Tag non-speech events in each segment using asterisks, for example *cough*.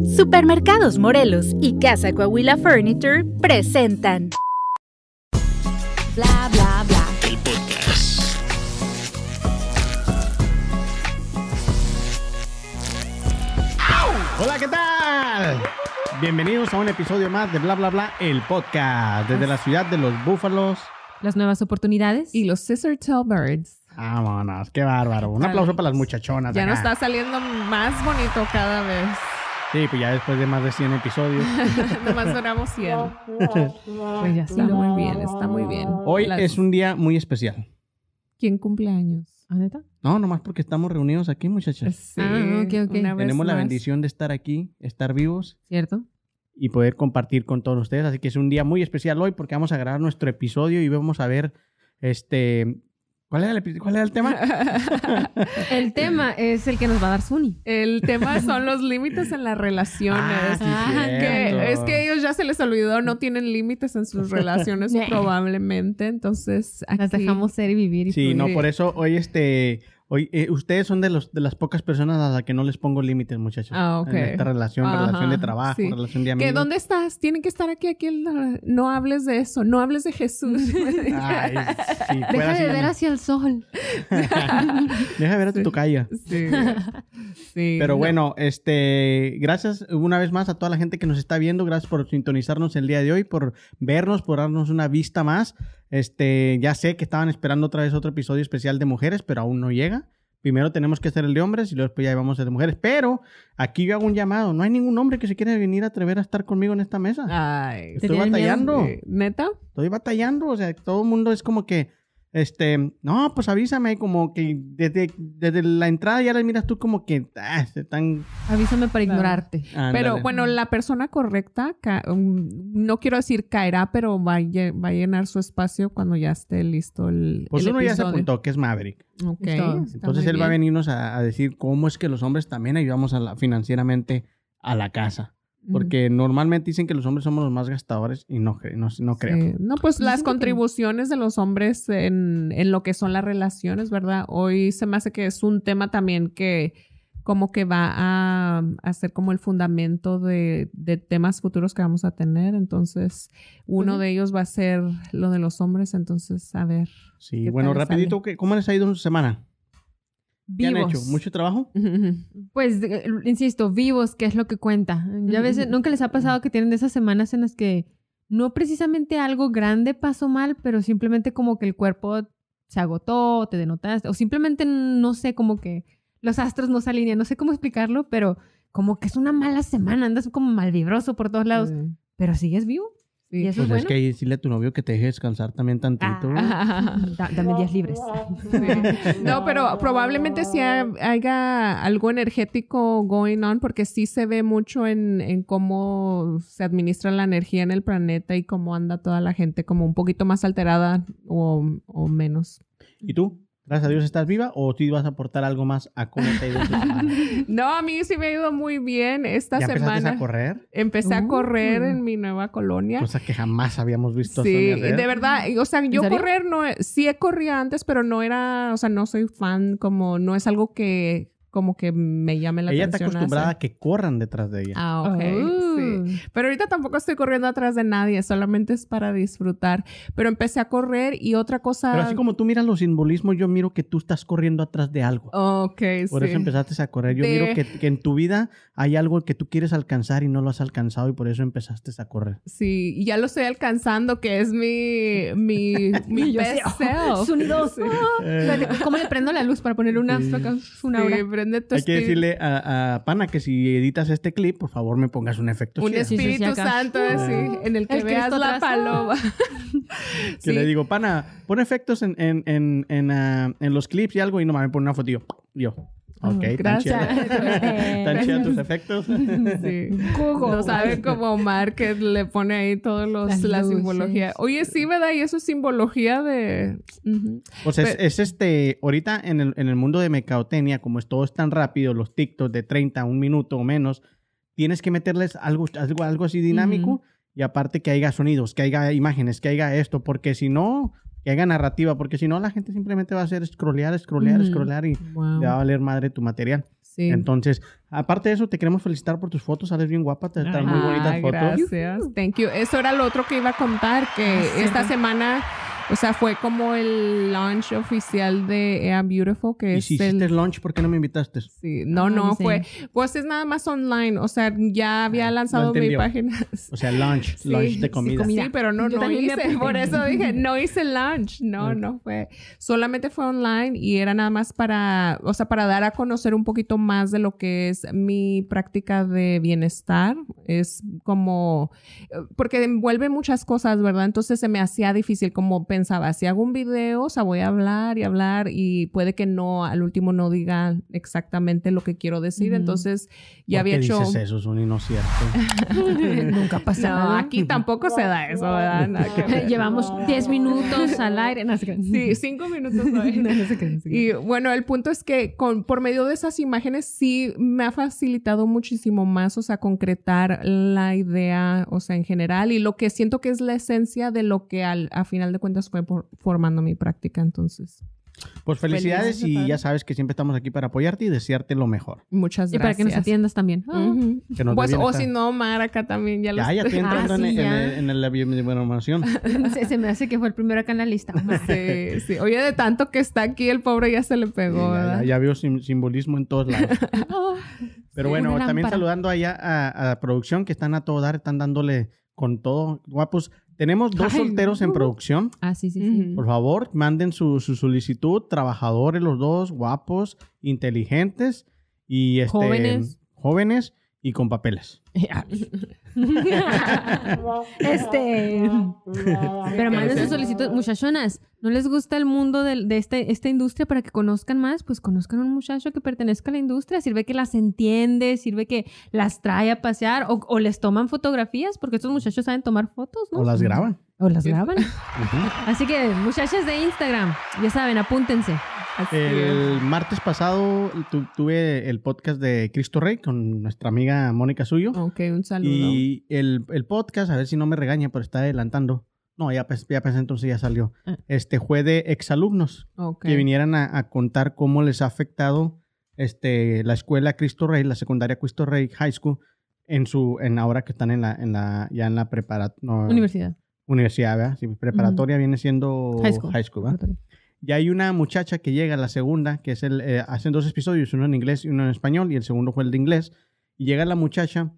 Supermercados Morelos y Casa Coahuila Furniture presentan Bla bla bla. El podcast. Hola, ¿qué tal? Bienvenidos a un episodio más de Bla Bla Bla, el podcast, desde la ciudad de los búfalos. las nuevas oportunidades. Y los Scissor Tail Birds. Vámonos, qué bárbaro. Un aplauso para las muchachonas. Ya acá. nos está saliendo más bonito cada vez. Sí, pues ya después de más de 100 episodios. *laughs* Nomás duramos 100. pues ya Está muy bien, está muy bien. Hoy Las- es un día muy especial. ¿Quién cumple años? ¿Ah, neta? No, nomás porque estamos reunidos aquí, muchachas. Sí, Ah, ok, ok. una vez Tenemos la más. bendición de estar aquí, estar vivos ¿Cierto? y poder compartir con todos ustedes. Así que es un día muy especial hoy porque vamos a grabar nuestro episodio y vamos a ver este. ¿Cuál era el, epi- cuál era el tema? *laughs* El tema es el que nos va a dar Suni. El tema *laughs* son los límites en las relaciones. Ah, sí, Ah, que es que a ellos ya se les olvidó, no tienen límites en sus relaciones *laughs* probablemente. Entonces, aquí, Las dejamos ser y vivir. Y Sí, no, por eso hoy este, hoy eh, ustedes son de los de las pocas personas a las que no les pongo límites, muchachos. Ah, ok. En esta relación, Ajá, relación de trabajo, sí. relación de amigos. ¿Que ¿Dónde estás? Tienen que estar aquí, aquí. en la- No hables de eso, no hables de Jesús. *laughs* Ay, *laughs* sí, fuera Deja de ver hacia el sol. *laughs* Deja de ver a tu tocaya. Sí. Sí. Pero No. bueno, este, gracias una vez más a toda la gente que nos está viendo, gracias por sintonizarnos el día de hoy, por vernos, por darnos una vista más. Este, ya sé que estaban esperando otra vez otro episodio especial de mujeres, pero aún no llega. Primero tenemos que hacer el de hombres y luego después ya vamos a el de mujeres. Pero aquí yo hago un llamado. No hay ningún hombre que se quiera venir a atrever a estar conmigo en esta mesa. Ay. Estoy batallando. ¿Neta? Estoy batallando. O sea, todo el mundo es como que, este, no, pues avísame. Como que desde, desde la entrada ya le miras tú como que, ah, se están... Avísame para Claro. ignorarte. Pero bueno, la persona correcta, um, no quiero decir caerá, pero va a, lle- va a llenar su espacio cuando ya esté listo el, Pues el uno ya se apuntó, que es Maverick. Ok, Entonces él va a venirnos a, a decir cómo es que los hombres también ayudamos a la- financieramente a la casa. Porque normalmente dicen que los hombres somos los más gastadores y no, no, no creo. Sí. No, pues las Dicen que- contribuciones de los hombres en, en lo que son las relaciones, ¿verdad? Hoy se me hace que es un tema también que como que va a, a ser como el fundamento de, de temas futuros que vamos a tener. Entonces, uno de ellos va a ser lo de los hombres. Entonces, a ver. Sí, ¿Qué bueno, rapidito, ¿qué- ¿cómo les ha ido en su semana? ¿Qué han Vivos. hecho? ¿Mucho trabajo? Pues, eh, insisto, vivos, que es lo que cuenta. Ya a veces, nunca les ha pasado que tienen de esas semanas en las que no precisamente algo grande pasó mal, pero simplemente como que el cuerpo se agotó, te denotaste, o simplemente, no sé, como que los astros no se alinean, no sé cómo explicarlo, pero como que es una mala semana, andas como malvibroso por todos lados, Sí. pero sigues vivo. Sí. Y eso Pues es que ahí decirle a tu novio que te deje descansar también tantito. Ah. *laughs* Da- dame días libres. *laughs* *laughs* Sí. No, pero probablemente sí ha- haya algo energético going on porque sí se ve mucho en, en cómo se administra la energía en el planeta y cómo anda toda la gente como un poquito más alterada o, o menos. ¿Y tú? Gracias a Dios estás viva o tú vas a aportar algo más a cómo te ha ido? *laughs* No, a mí sí me ha ido muy bien esta ¿Ya semana. a correr? Empecé a Uh. correr en mi nueva colonia. Cosa que jamás habíamos visto Sí, de verdad, o sea, yo correr no, sí he corrido antes, pero no era, o sea, no soy fan, como, no es algo que, como que me llame la Ella está atención. acostumbrada a que corran detrás de ella. Ah, ok, Oh. sí. Pero ahorita tampoco estoy corriendo atrás de nadie, solamente es para disfrutar. Pero empecé a correr y otra cosa... Pero así como tú miras los simbolismos, yo miro que tú estás corriendo atrás de algo. Ok, Por sí. eso empezaste a correr. Yo De- miro que, que en tu vida hay algo que tú quieres alcanzar y no lo has alcanzado y por eso empezaste a correr. Sí, y ya lo estoy alcanzando, que es mi, mi, *laughs* mi yo best oh, self. Sonidos. ¿Cómo le prendo la luz para poner una, Sí. una hora? Sí, prende tu Hay que espíritu- decirle a, a Pana que si editas este clip, por favor me pongas un efecto Un chido. sí, sí, Espíritu. Santo, así, en el que El veas la paloma. *laughs* Que Sí. le digo, Pana, pon efectos en, en, en, en, ah, en los clips y algo y no me pone una foto y yo. Ok, tan gracias. *laughs* Tan chida tus efectos. *laughs* Sí. No sabe como Omar que le pone ahí todos los Las la luces. simbología. Oye, sí, ¿verdad? Y eso es simbología de. Ujú. Pues es, Pe- es este, ahorita en el, en el mundo de mercadotecnia, como es todo es tan rápido, los TikToks de 30 a un minuto o menos, tienes que meterles algo, algo, algo así dinámico y aparte que haya sonidos, que haya imágenes, que haya esto, porque si no, que haya narrativa, porque si no la gente simplemente va a hacer scrollear, scrollear, Ujú. scrollear y Wow. le va a valer madre tu material. Sí. Entonces, aparte de eso, te queremos felicitar por tus fotos. Sales bien guapa, te están muy Ah, bonitas fotos. Gracias. Thank you. Eso era lo otro que iba a contar, que esta semana, o sea, fue como el launch oficial de Ea Beautiful, que Y es si hiciste el... lunch, ¿por qué no me invitaste? Sí, no, Ah, no, fue, pues es nada más online, o sea, ya había lanzado mi entendió. página. O sea, lunch, Sí, lunch de sí, comida. Sí, pero no, Yo no hice, por eso dije, no hice lunch, no, no fue, solamente fue online y era nada más para, o sea, para dar a conocer un poquito más de lo que es mi práctica de bienestar, es como, porque envuelve muchas cosas, ¿verdad? Entonces se me hacía difícil, como pensaba, si hago un video, o sea, voy a hablar y hablar y puede que no, al último no diga exactamente lo que quiero decir, entonces ya ¿Por había qué hecho... dices eso, es cierto. *laughs* Nunca pasa No, nada. aquí tampoco se da eso, ¿verdad? Llevamos 10 minutos al aire. No. Sí, cinco minutos hoy. *laughs* No, no se crean, no se crean. Y bueno, el punto es que con, por medio de esas imágenes sí me ha facilitado muchísimo más, o sea, concretar la idea, o sea, en general, y lo que siento que es la esencia de lo que al, a final de cuentas fue por- formando mi práctica. Entonces, Pues felicidades y ya sabes que siempre estamos aquí para apoyarte y desearte lo mejor. muchas Y para que nos gracias. atiendas también. Ah. Ujú. Que nos Pues, o si no, Mar acá también ya lo Ya, ya estoy entrando Ah, en, sí, en- ya. en la bioinformación. *laughs* Se, se me hace que fue el primero acá en la lista. Sí, sí. Oye, de tanto que está aquí, el pobre ya se le pegó, ya, ¿verdad? ya- ya veo sim- simbolismo en todos lados. *laughs* Pero Sí, bueno, también lámpara. saludando allá a, a la producción que están a todo dar, están dándole con todo. Guapos, tenemos dos Ay, solteros en uh. producción. Ah, sí, sí, sí. Por favor, manden su, su solicitud. Trabajadores los dos, guapos, inteligentes y este, Jóvenes. jóvenes y con papeles. *laughs* este. Pero manden su solicitud. Muchachonas, ¿no les gusta el mundo de, este, esta industria para que conozcan más? Pues conozcan un muchacho que pertenezca a la industria. Sirve que las entiende, sirve que las trae a pasear o, o les toman fotografías, porque estos muchachos saben tomar fotos, ¿no? O las graban. O las graban. Así que, muchachas de Instagram, ya saben, apúntense. Así es. El martes pasado tu- tuve el podcast de Cristo Rey con nuestra amiga Mónica Suyo. Ok, un saludo. Y el, el podcast, a ver si no me regaña, pero está adelantando. No, ya, ya pensé entonces ya salió. Ah. Este fue de exalumnos Ok. que vinieran a, a contar cómo les ha afectado este, la escuela Cristo Rey, la secundaria Cristo Rey High School, en su, en ahora que están en la, en la, ya en la preparatoria. Universidad. Universidad, ¿verdad? Sí, preparatoria viene siendo High school. ¿verdad? Y hay una muchacha que llega, la segunda, que es el, eh, hacen dos episodios, uno en inglés y uno en español, y el segundo fue el de inglés. Y llega la muchacha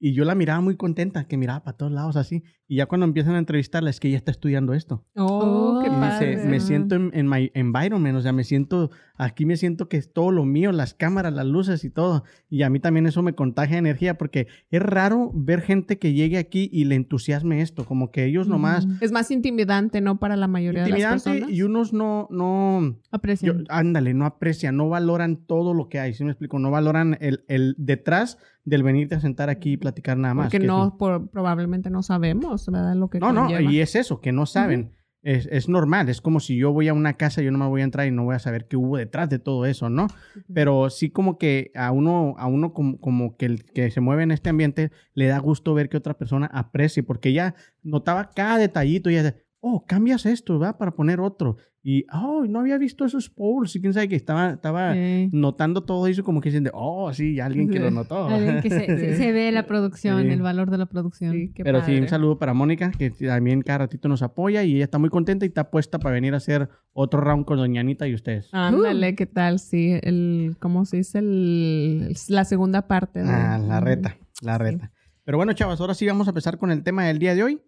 y yo la miraba muy contenta, que miraba para todos lados así. Y ya cuando empiezan a entrevistarla es que ella está estudiando esto. Oh, qué Y Y padre. dice, me siento en, en my environment, o sea, me siento, aquí me siento que es todo lo mío, las cámaras, las luces y todo. Y a mí también eso me contagia energía, porque es raro ver gente que llegue aquí y le entusiasme esto, como que ellos nomás... Mm. Es más intimidante, ¿no? Para la mayoría de las Intimidante personas. y unos no, no, yo- Aprecian. ándale, no aprecian, no valoran todo lo que hay, ¿sí me explico? No valoran el, el detrás del venirte a sentar aquí y platicar nada más. Porque que no, por- probablemente no sabemos, ¿verdad? Lo que No, no, y es eso, que no saben. es, es normal, es como si yo voy a una casa, yo no me voy a entrar y no voy a saber qué hubo detrás de todo eso, ¿no? Pero sí como que a uno, a uno como, como que el que se mueve en este ambiente le da gusto ver que otra persona aprecie, porque ella notaba cada detallito y ella decía, oh, cambias esto, ¿verdad? Para poner otro. Y, oh, no había visto esos poles. Y quién sabe que estaba, estaba Sí. notando todo eso como que diciendo, oh, sí, alguien que lo notó. Alguien que se, se- *laughs* se ve la producción, Sí. el valor de la producción. Sí, qué Pero sí, un saludo para Mónica, que también cada ratito nos apoya y ella está muy contenta y está puesta para venir a hacer otro round con Doña Anita y ustedes. Ándale, ¿qué tal? Sí, el, ¿cómo se dice? El, la segunda parte. de- Ah, la reta, la reta. Pero bueno, chavos, ahora sí vamos a empezar con el tema del día de hoy.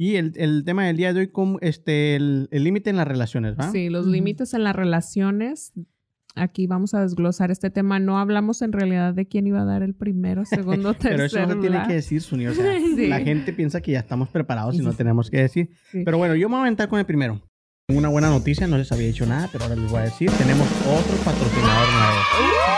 Y el, el tema del día de hoy, este, el el límite en las relaciones, ¿va? Sí, los límites en las relaciones. Aquí vamos a desglosar este tema. No hablamos en realidad de quién iba a dar el primero, *laughs* segundo, tercero. Pero eso no se tiene que decir, Suni. O sea, *laughs* Sí. la gente piensa que ya estamos preparados y no tenemos que decir. Sí. Pero bueno, yo me voy a aventar con el primero. Tengo Una buena noticia, no les había dicho nada, pero ahora les voy a decir. Tenemos otro patrocinador nuevo.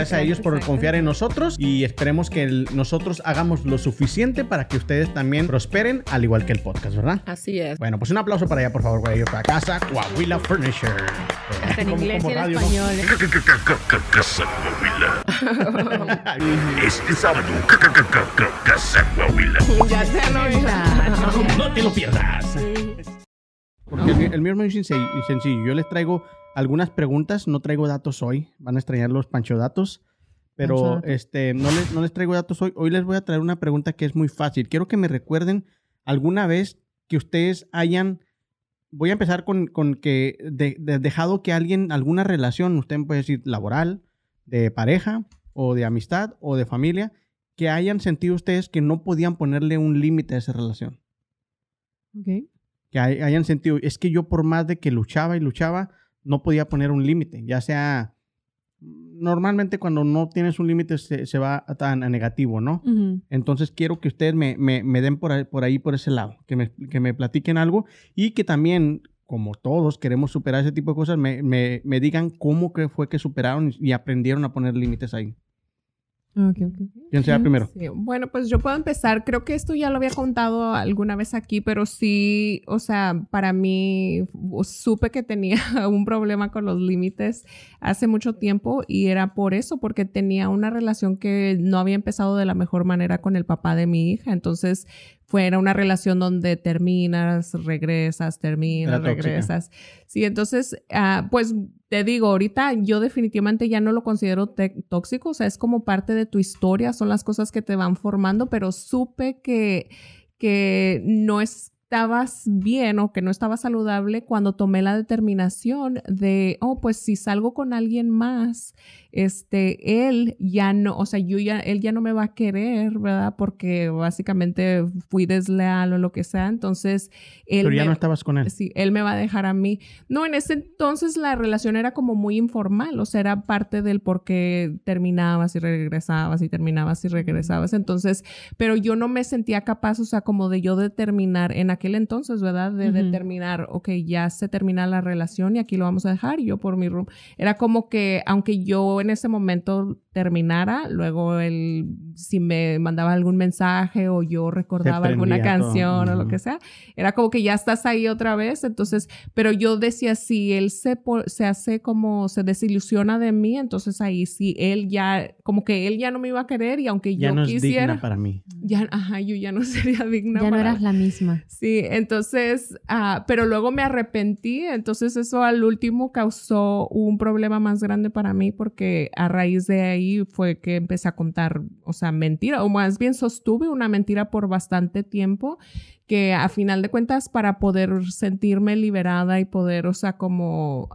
gracias a ellos por confiar en nosotros y esperemos que el- nosotros hagamos lo suficiente para que ustedes también prosperen, al igual que el podcast, ¿verdad? Así es. Bueno, pues un aplauso para allá, por favor, para ellos, para casa, Coahuila Furniture. Hasta en Como- inglés y en español. ¿eh? Casa Coahuila. *laughs* Este sábado, Casa Coahuila. *laughs* Ya te lo. No te lo pierdas. Porque el, mío es muy sencillo. Yo les traigo algunas preguntas, no traigo datos hoy. Van a extrañar los pancho datos. Pero Panchodatos. este, no, les, no les traigo datos hoy. Hoy les voy a traer una pregunta que es muy fácil. Quiero que me recuerden alguna vez que ustedes hayan. Voy a empezar con, con que de- de- dejado que alguien, alguna relación, usted puede decir laboral, de pareja, o de amistad, o de familia, que hayan sentido ustedes que no podían ponerle un límite a esa relación Ok. que hay- hayan sentido, es que yo por más de que luchaba y luchaba, no podía poner un límite, ya sea, normalmente cuando no tienes un límite se, se va a tan a negativo, ¿no? Entonces quiero que ustedes me, me- me den por ahí, por ahí, por ese lado, que me, que me platiquen algo y que también, como todos queremos superar ese tipo de cosas, me, me- me digan cómo que fue que superaron y aprendieron a poner límites ahí. ¿Quién sea primero? Sí, Bueno, pues yo puedo empezar. Creo que esto ya lo había contado alguna vez aquí, pero sí, o sea, para mí supe que tenía *laughs* un problema con los límites hace mucho tiempo y era por eso, porque tenía una relación que no había empezado de la mejor manera con el papá de mi hija. Entonces, fue era una relación donde terminas, regresas, terminas, regresas. Sí, entonces, ah, pues te digo, ahorita yo definitivamente ya no lo considero tóxico, o sea, es como parte de tu historia, son las cosas que te van formando, pero supe que, que no estabas bien o que no estaba saludable cuando tomé la determinación de, oh, pues si salgo con alguien más, este, él ya no, o sea, yo ya, él ya no me va a querer, ¿verdad? Porque básicamente fui desleal o lo que sea, entonces él Pero ya me- no estabas con él. Sí, él me va a dejar a mí. No, en ese entonces la relación era como muy informal, o sea, era parte del por qué terminabas y regresabas y terminabas y regresabas. Entonces, pero yo no me sentía capaz, o sea, como de yo determinar en aquel entonces, ¿verdad? De determinar, ok, ya se termina la relación y aquí lo vamos a dejar y yo por mi room. Era como que, aunque yo en ese momento terminara, luego él, si me mandaba algún mensaje o yo recordaba alguna prendía todo. canción o lo que sea, era como que ya estás ahí otra vez, entonces, pero yo decía, si él se, se hace como, se desilusiona de mí, entonces ahí sí, él ya, como que él ya no me iba a querer y aunque Ya yo no es quisiera, digna para mí. ya, ajá, yo ya no *laughs* sería digna. Ya no para- eras la misma. Sí, entonces, ah, pero luego me arrepentí, entonces eso al último causó un problema más grande para mí porque a raíz de ahí fue que empecé a contar, o sea, mentira, o más bien sostuve una mentira por bastante tiempo que a final de cuentas para poder sentirme liberada y poder, o sea, como,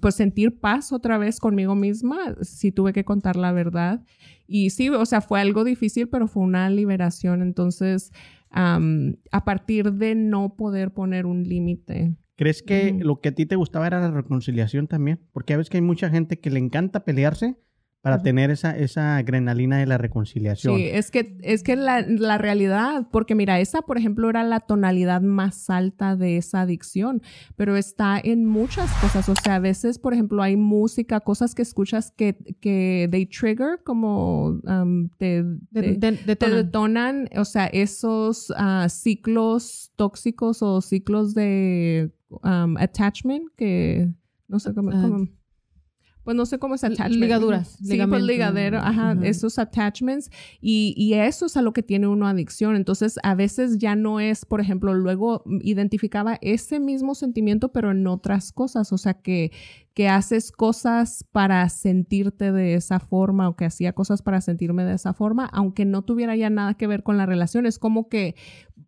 pues sentir paz otra vez conmigo misma, sí tuve que contar la verdad. Y sí, o sea, fue algo difícil, pero fue una liberación. Entonces, a partir de no poder poner un límite. ¿Crees que lo que a ti te gustaba era la reconciliación también? Porque a veces que hay mucha gente que le encanta pelearse para tener esa, esa adrenalina de la reconciliación. Sí, es que, es que la, la realidad, porque mira, esa, por ejemplo, era la tonalidad más alta de esa adicción, pero está en muchas cosas. O sea, a veces, por ejemplo, hay música, cosas que escuchas que, que they trigger, como um, te, De, te- de- te detonan. detonan, o sea, esos ah, ciclos tóxicos o ciclos de um, attachment que no sé cómo, Ah. cómo- pues no sé cómo es attachment. ligaduras, Sí, pues ligadero, ajá, Ajá. esos attachments y, y eso es a lo que tiene uno adicción. Entonces, a veces ya no es, por ejemplo, luego identificaba ese mismo sentimiento, pero en otras cosas. O sea, que, que haces cosas para sentirte de esa forma o que hacía cosas para sentirme de esa forma, aunque no tuviera ya nada que ver con la relación. Es como que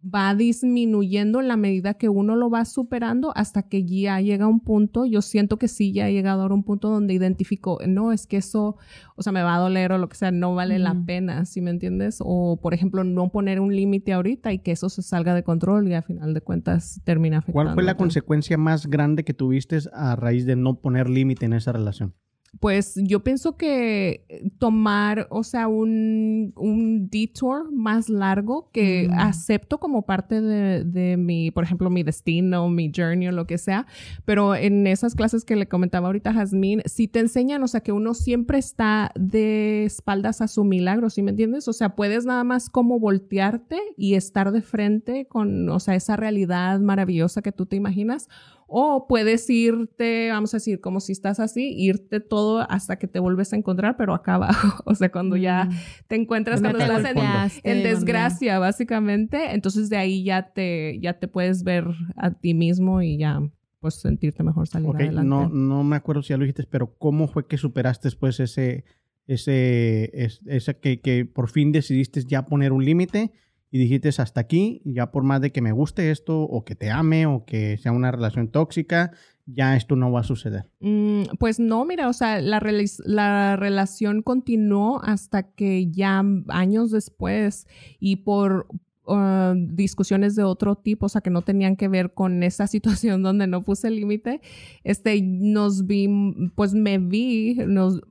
va disminuyendo en la medida que uno lo va superando hasta que ya llega un punto, yo siento que sí ya he llegado a un punto donde identifico, no, es que eso, o sea, me va a doler o lo que sea, no vale la pena, ¿sí me entiendes? O, por ejemplo, no poner un límite ahorita y que eso se salga de control y a final de cuentas termina afectando. ¿Cuál fue la consecuencia más grande que tuviste a raíz de no poner límite en esa relación? Pues yo pienso que tomar, o sea, un, un detour más largo que Mm. acepto como parte de, de mi, por ejemplo, mi destino, mi journey o lo que sea, pero en esas clases que le comentaba ahorita a Jazmín, sí te enseñan, o sea, que uno siempre está de espaldas a su milagro, ¿sí me entiendes? O sea, puedes nada más como voltearte y estar de frente con, o sea, esa realidad maravillosa que tú te imaginas, o puedes irte, vamos a decir, como si estás así, irte todo hasta que te vuelves a encontrar, pero acá abajo, *laughs* o sea, cuando ya Mm. te encuentras, cuando estás en, en desgracia, básicamente, entonces de ahí ya te, ya te puedes ver a ti mismo y ya, pues, sentirte mejor salir Ok, adelante. no, no me acuerdo si ya lo dijiste, pero ¿cómo fue que superaste después ese, ese, es- esa que, que por fin decidiste ya poner un límite y dijiste hasta aquí, ya por más de que me guste esto o que te ame o que sea una relación tóxica, ya esto no va a suceder? Mm, pues no, mira, o sea, la, la relación continuó hasta que ya años después y por uh, discusiones de otro tipo, o sea, que no tenían que ver con esa *laughs* situación donde no puse límite, este, nos vi, pues me vi, nos,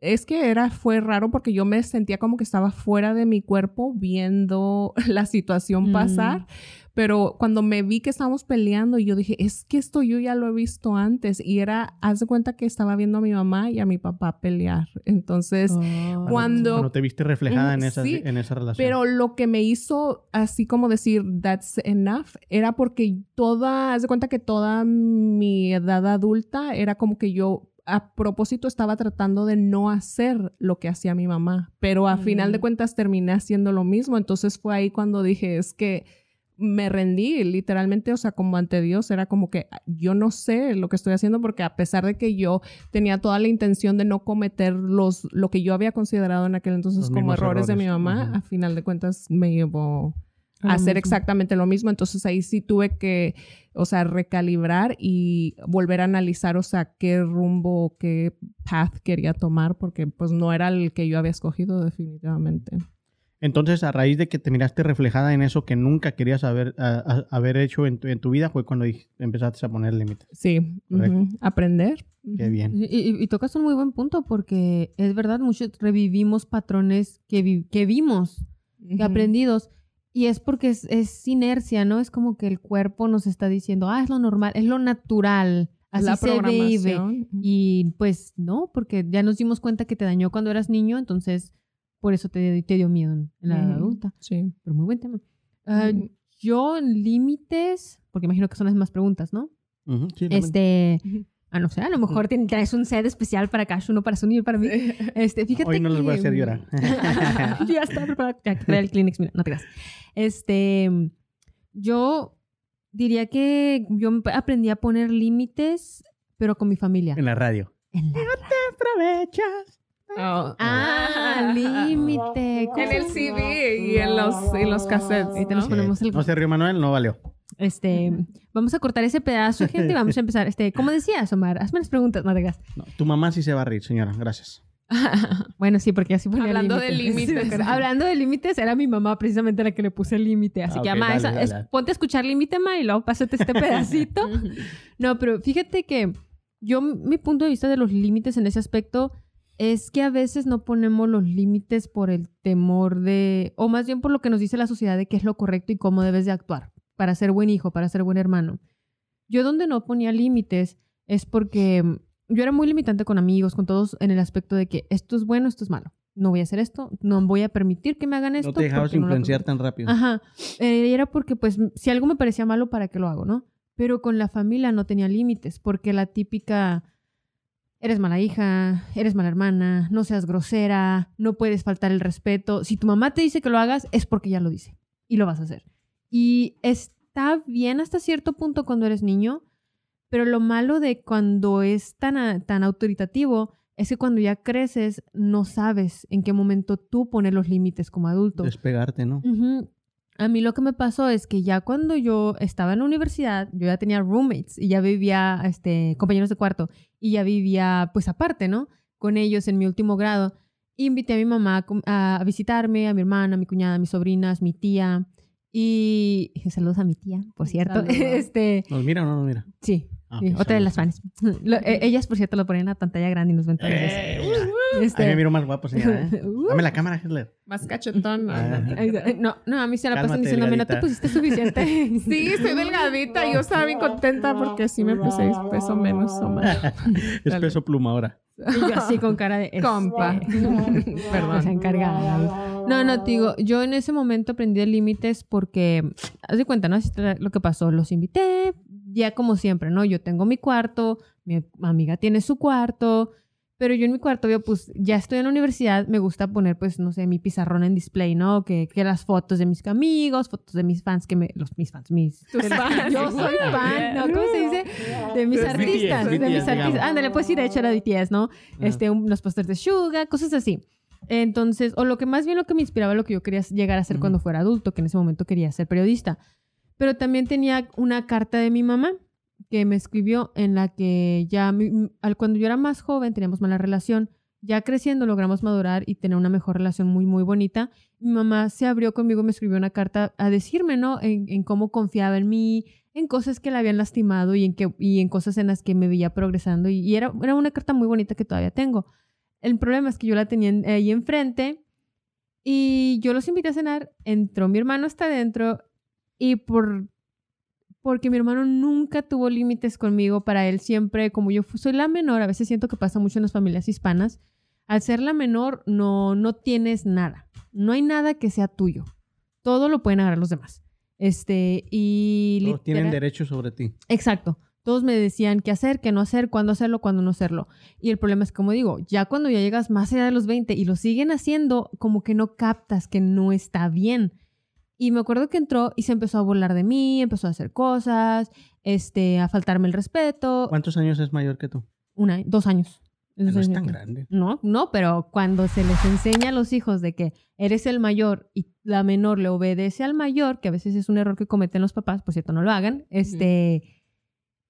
es que era, fue raro porque yo me sentía como que estaba fuera de mi cuerpo viendo *laughs* la situación Mm. pasar. Pero cuando me vi que estábamos peleando, yo dije, es que esto yo ya lo he visto antes. Y era, haz de cuenta que estaba viendo a mi mamá y a mi papá pelear. Entonces, Oh. Cuando- Cuando te viste reflejada en Mm, esa, sí, en esa relación. pero lo que me hizo así como decir, that's enough, era porque toda, haz de cuenta que toda mi edad adulta era como que yo a propósito estaba tratando de no hacer lo que hacía mi mamá, pero a final de Mm. cuentas terminé haciendo lo mismo. Entonces fue ahí cuando dije, es que me rendí literalmente, o sea, como ante Dios, era como que yo no sé lo que estoy haciendo porque a pesar de que yo tenía toda la intención de no cometer los, lo que yo había considerado en aquel entonces Los como errores, de mi mamá, a final de cuentas me llevó A hacer exactamente lo mismo. Entonces ahí sí tuve que, o sea, recalibrar y volver a analizar, o sea, qué rumbo, qué path quería tomar, porque pues no era el que yo había escogido definitivamente. Entonces, a raíz de que te miraste reflejada en eso que nunca querías haber, a- a- haber hecho en tu, en tu vida, fue cuando dij- empezaste a poner límites. Sí, aprender. Qué bien. Y, y- y tocas un muy buen punto porque es verdad, muchos revivimos patrones que, vi- que vimos, que aprendidos. Y es porque es, es inercia, ¿no? Es como que el cuerpo nos está diciendo, ah, es lo normal, es lo natural, así la se vive. Y pues no, porque ya nos dimos cuenta que te dañó cuando eras niño, entonces por eso te, te dio miedo en la edad adulta. Sí. Pero muy buen tema. Ah, Ujú. yo, límites, porque imagino que son las más preguntas, ¿no? Ujú, sí. Este. Ah, no sé, a lo mejor tien- traes un set especial para Cash, uno para Sunny y para mí. Este, fíjate Hoy no los voy a que- hacer llorar. *laughs* ya está preparado. Ya, que trae el Kleenex, mira, no te creas. Este, yo diría que yo aprendí a poner límites, pero con mi familia. en la radio. En la- Aprovechas. Oh. Ah, *laughs* límite. En el ¿cómo CD y en los, y los cassettes. Ahorita ¿no? nos ponemos el- No se rió Manuel, no valió. Este, vamos a cortar ese pedazo, *laughs* gente, y vamos a empezar. Este, ¿cómo decías, Omar? Hazme las preguntas, no te creas. No, tu mamá sí se va a reír, señora. Gracias. *laughs* Bueno, sí, porque así ponía Hablando de límites. límites. Sí, pero Hablando de límites, era mi mamá precisamente la que le puse el límite. Así Ah, que, ok, mamá, dale, esa- dale, es- ponte a escuchar límite, ma, y luego pásate este pedacito. no, pero fíjate que yo, mi punto de vista de los límites en ese aspecto es que a veces no ponemos los límites por el temor de, o más bien por lo que nos dice la sociedad de qué es lo correcto y cómo debes de actuar para ser buen hijo, para ser buen hermano. Yo donde no ponía límites es porque mm, yo era muy limitante con amigos, con todos, en el aspecto de que esto es bueno, esto es malo. No voy a hacer esto, no voy a permitir que me hagan esto. No te dejabas no influenciar tan rápido. Ajá. Eh, era porque, pues, si algo me parecía malo, ¿para qué lo hago, no? Pero con la familia no tenía límites, porque la típica, eres mala hija, eres mala hermana, no seas grosera, no puedes faltar el respeto. Si tu mamá te dice que lo hagas, es porque ya lo dice y lo vas a hacer. Y está bien hasta cierto punto cuando eres niño, pero lo malo de cuando es tan, a- tan autoritativo es que cuando ya creces no sabes en qué momento tú pones los límites como adulto. Despegarte, ¿no? Ujú. A mí lo que me pasó es que ya cuando yo estaba en la universidad, yo ya tenía roommates y ya vivía, este, compañeros de cuarto, y ya vivía, pues aparte, ¿no? Con ellos en mi último grado. Invité a mi mamá a visitarme, a mi hermana, a mi cuñada, a mis sobrinas, mi tía. Y saludos a mi tía, por cierto. Saludos. *laughs* Este, ¿Nos mira o no nos mira? sí, Ah, sí, otra de las fans. *laughs* Lo- eh, ellas, por cierto, lo ponen en la pantalla grande y nos ven todas las veces. Eh, *laughs* Este, Ahí me miro más guapo, señora. ¿eh? Uh. Dame la cámara, Hitler. Más cachetón. Ah. Ay, No, no, a mí se la pasan diciéndome, no te delgadita". pusiste suficiente. Sí, estoy delgadita. Yo estaba bien contenta porque sí me puse peso menos o más. es peso pluma ahora. Y yo así con cara de... este, Compa. Perdón. Se encargada. No, no, te digo, yo en ese momento aprendí de límites porque, haz de cuenta, ¿no? Lo que pasó. Los invité, ya como siempre, ¿no? Yo tengo mi cuarto, mi amiga tiene su cuarto, pero yo en mi cuarto, yo pues ya estoy en la universidad, me gusta poner, pues, no sé, mi pizarrón en display, ¿no? Que, que las fotos de mis amigos, fotos de mis fans, que me, los, mis fans, mis... Tus fans. Yo soy *laughs* fan, ¿no? ¿Cómo se dice? De mis BTS, artistas, de BTS, mis artistas. Ándale, pues sí, de hecho era BTS, ¿no? Este, un- los pósters de Suga, cosas así. Entonces, o lo que más bien lo que me inspiraba lo que yo quería llegar a ser cuando fuera adulto, que en ese momento quería ser periodista. Pero también tenía una carta de mi mamá que me escribió en la que ya cuando yo era más joven teníamos mala relación. Ya creciendo logramos madurar y tener una mejor relación muy, muy bonita. Mi mamá se abrió conmigo, me escribió una carta a decirme, ¿no? En, en cómo confiaba en mí, en cosas que la habían lastimado y en, que, y en cosas en las que me veía progresando. Y, y era, era una carta muy bonita que todavía tengo. El problema es que yo la tenía en- ahí enfrente y yo los invité a cenar. Entró mi hermano hasta adentro y por porque mi hermano nunca tuvo límites conmigo. Para él siempre, como yo soy la menor, a veces siento que pasa mucho en las familias hispanas. Al ser la menor, no, no tienes nada. No hay nada que sea tuyo. Todo lo pueden agarrar los demás. Este, y Todos tienen derecho sobre ti. Exacto. Todos me decían qué hacer, qué no hacer, cuándo hacerlo, cuándo no hacerlo. Y el problema es, como digo, ya cuando ya llegas más allá de los 20 y lo siguen haciendo, como que no captas que no está bien. Y me acuerdo que entró y se empezó a burlar de mí, empezó a hacer cosas, este, a faltarme el respeto. ¿Cuántos años es mayor que tú? Una, dos años. Dos No es tan que- grande. no, no, pero cuando se les enseña a los hijos de que eres el mayor y la menor le obedece al mayor, que a veces es un error que cometen los papás, por cierto, no lo hagan, este,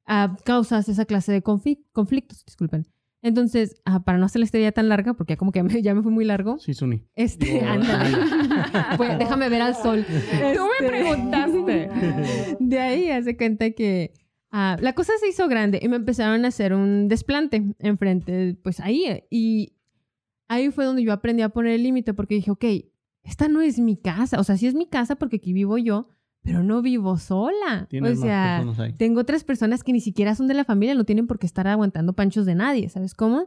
ah, causas esa clase de conflictos, disculpen. Entonces, ah, para no hacer la historia tan larga, porque ya como que me- *laughs* ya me fui muy largo, Sí, Suni. este, ándale. *laughs* Pues, déjame ver al sol. Tú me Este, preguntaste. de ahí hace cuenta que ah, la cosa se hizo grande y me empezaron a hacer un desplante enfrente, pues ahí. Y ahí fue donde yo aprendí a poner el límite porque dije, ok, esta no es mi casa. O sea, sí es mi casa porque aquí vivo yo, pero no vivo sola. O sea, tengo otras personas que ni siquiera son de la familia, no tienen por qué estar aguantando panchos de nadie, ¿sabes cómo?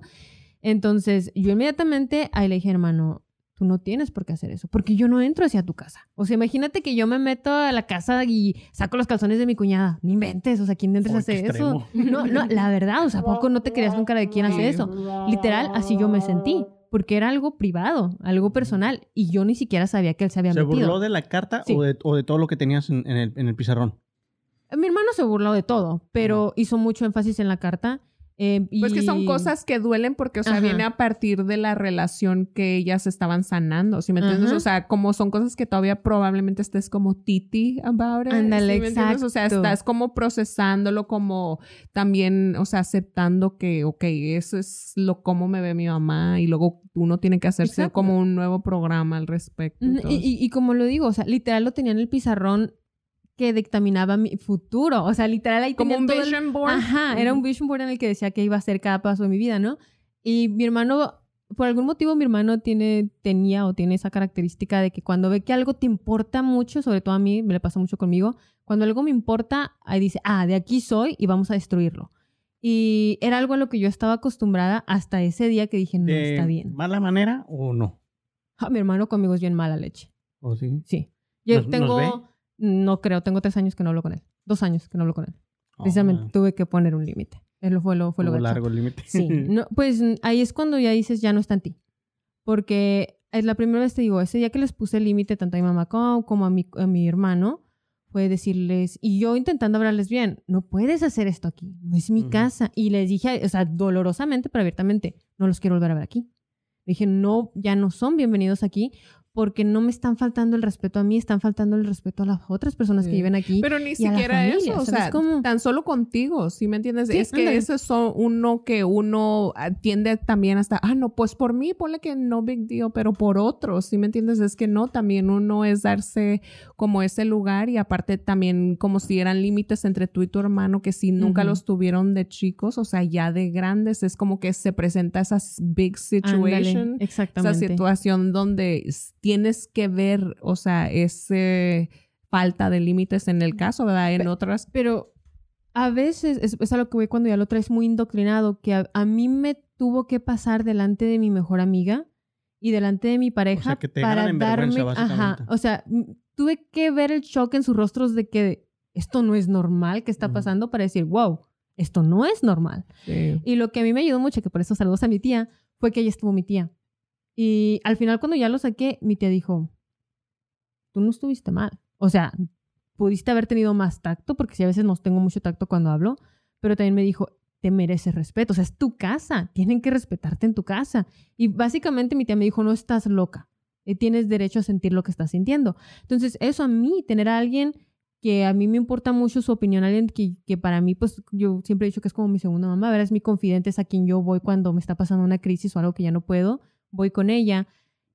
Entonces, yo inmediatamente ahí le dije, hermano, tú no tienes por qué hacer eso, porque yo no entro hacia tu casa. O sea, imagínate que yo me meto a la casa y saco los calzones de mi cuñada. No inventes, o sea, ¿quién entres a hacer eso? No, no, la verdad, o sea, ¿a poco no te creías nunca de quién hace eso? Literal, así yo me sentí, porque era algo privado, algo personal, y yo ni siquiera sabía que él se había ¿Se metido. burló de la carta Sí. o, de, o de todo lo que tenías en, en el, en el pizarrón? Mi hermano se burló de todo, pero hizo mucho énfasis en la carta. Eh, Pues que son cosas que duelen porque, o sea, Ajá. viene a partir de la relación que ellas estaban sanando, ¿sí me entiendes? Ajá. O sea, como son cosas que todavía probablemente estés como titi about it, Ándale, ¿sí me entiendes? O sea, estás como procesándolo, como también, o sea, aceptando que, ok, eso es lo como me ve mi mamá y luego uno tiene que hacerse Exacto. como un nuevo programa al respecto. Y, y- y como lo digo, o sea, literal lo tenía en el pizarrón que dictaminaba mi futuro. O sea, literal ahí como tenía un todo el- vision board. Ajá, era un vision board en el que decía que iba a ser cada paso de mi vida, ¿no? Y mi hermano, por algún motivo mi hermano tiene, tenía o tiene esa característica de que cuando ve que algo te importa mucho, sobre todo a mí, me le pasa mucho conmigo, cuando algo me importa, ahí dice, ah, de aquí soy y vamos a destruirlo. Y era algo a lo que yo estaba acostumbrada hasta ese día que dije, no ¿De está bien. mala manera o no? Ah, mi hermano conmigo es bien mala leche. ¿O sí? Sí. Yo ¿Nos- nos tengo, ve? No creo, tengo tres años que no hablo con él. Dos años que no hablo con él. Precisamente Ah, tuve que poner un límite. Él fue lo, fue lo largo el límite. Sí, *laughs* no, pues ahí es cuando ya dices, ya no está en ti. Porque es la primera vez te digo, ese día que les puse el límite tanto a mi mamá como, a, mi, a mi hermano, fue decirles, y yo intentando hablarles bien, no puedes hacer esto aquí, no es mi casa. Y les dije, o sea, dolorosamente, pero abiertamente, no los quiero volver a ver aquí. Dije, no, ya no son bienvenidos aquí porque no me están faltando el respeto a mí, están faltando el respeto a las otras personas que viven aquí. Pero ni siquiera familia, eso, o ¿sabes sea, cómo? tan solo contigo, ¿sí me entiendes? Sí, es que eso es uno que uno ah, tiende también hasta, ah, no, pues por mí, ponle que no big deal, pero por otros, ¿sí me entiendes? Es que no, también uno es darse como ese lugar y aparte también como si eran límites entre tú y tu hermano que si nunca los tuvieron de chicos, o sea, ya de grandes, es como que se presenta esa big situation esa exactamente. situación donde tienes que ver, o sea, ese falta de límites en el caso, ¿verdad? En Pe- otras. Pero a veces, es, es a lo que voy cuando ya lo traes muy indoctrinado, que a, a mí me tuvo que pasar delante de mi mejor amiga y delante de mi pareja que te para darme, ajá, o sea, tuve que ver el shock en sus rostros de que esto no es normal que está pasando para decir, wow, esto no es normal. Y lo que a mí me ayudó mucho, que por eso saludos a mi tía, fue que ella estuvo mi tía. Y al final cuando ya lo saqué, mi tía dijo, tú no estuviste mal. O sea, pudiste haber tenido más tacto, porque sí a veces no tengo mucho tacto cuando hablo, pero también me dijo, te mereces respeto. O sea, es tu casa, tienen que respetarte en tu casa. Y básicamente mi tía me dijo, no estás loca, tienes derecho a sentir lo que estás sintiendo. Entonces, eso a mí, tener a alguien que a mí me importa mucho su opinión, alguien que, que para mí, pues yo siempre he dicho que es como mi segunda mamá, ¿verdad? Es mi confidente, es a quien yo voy cuando me está pasando una crisis o algo que ya no puedo, voy con ella.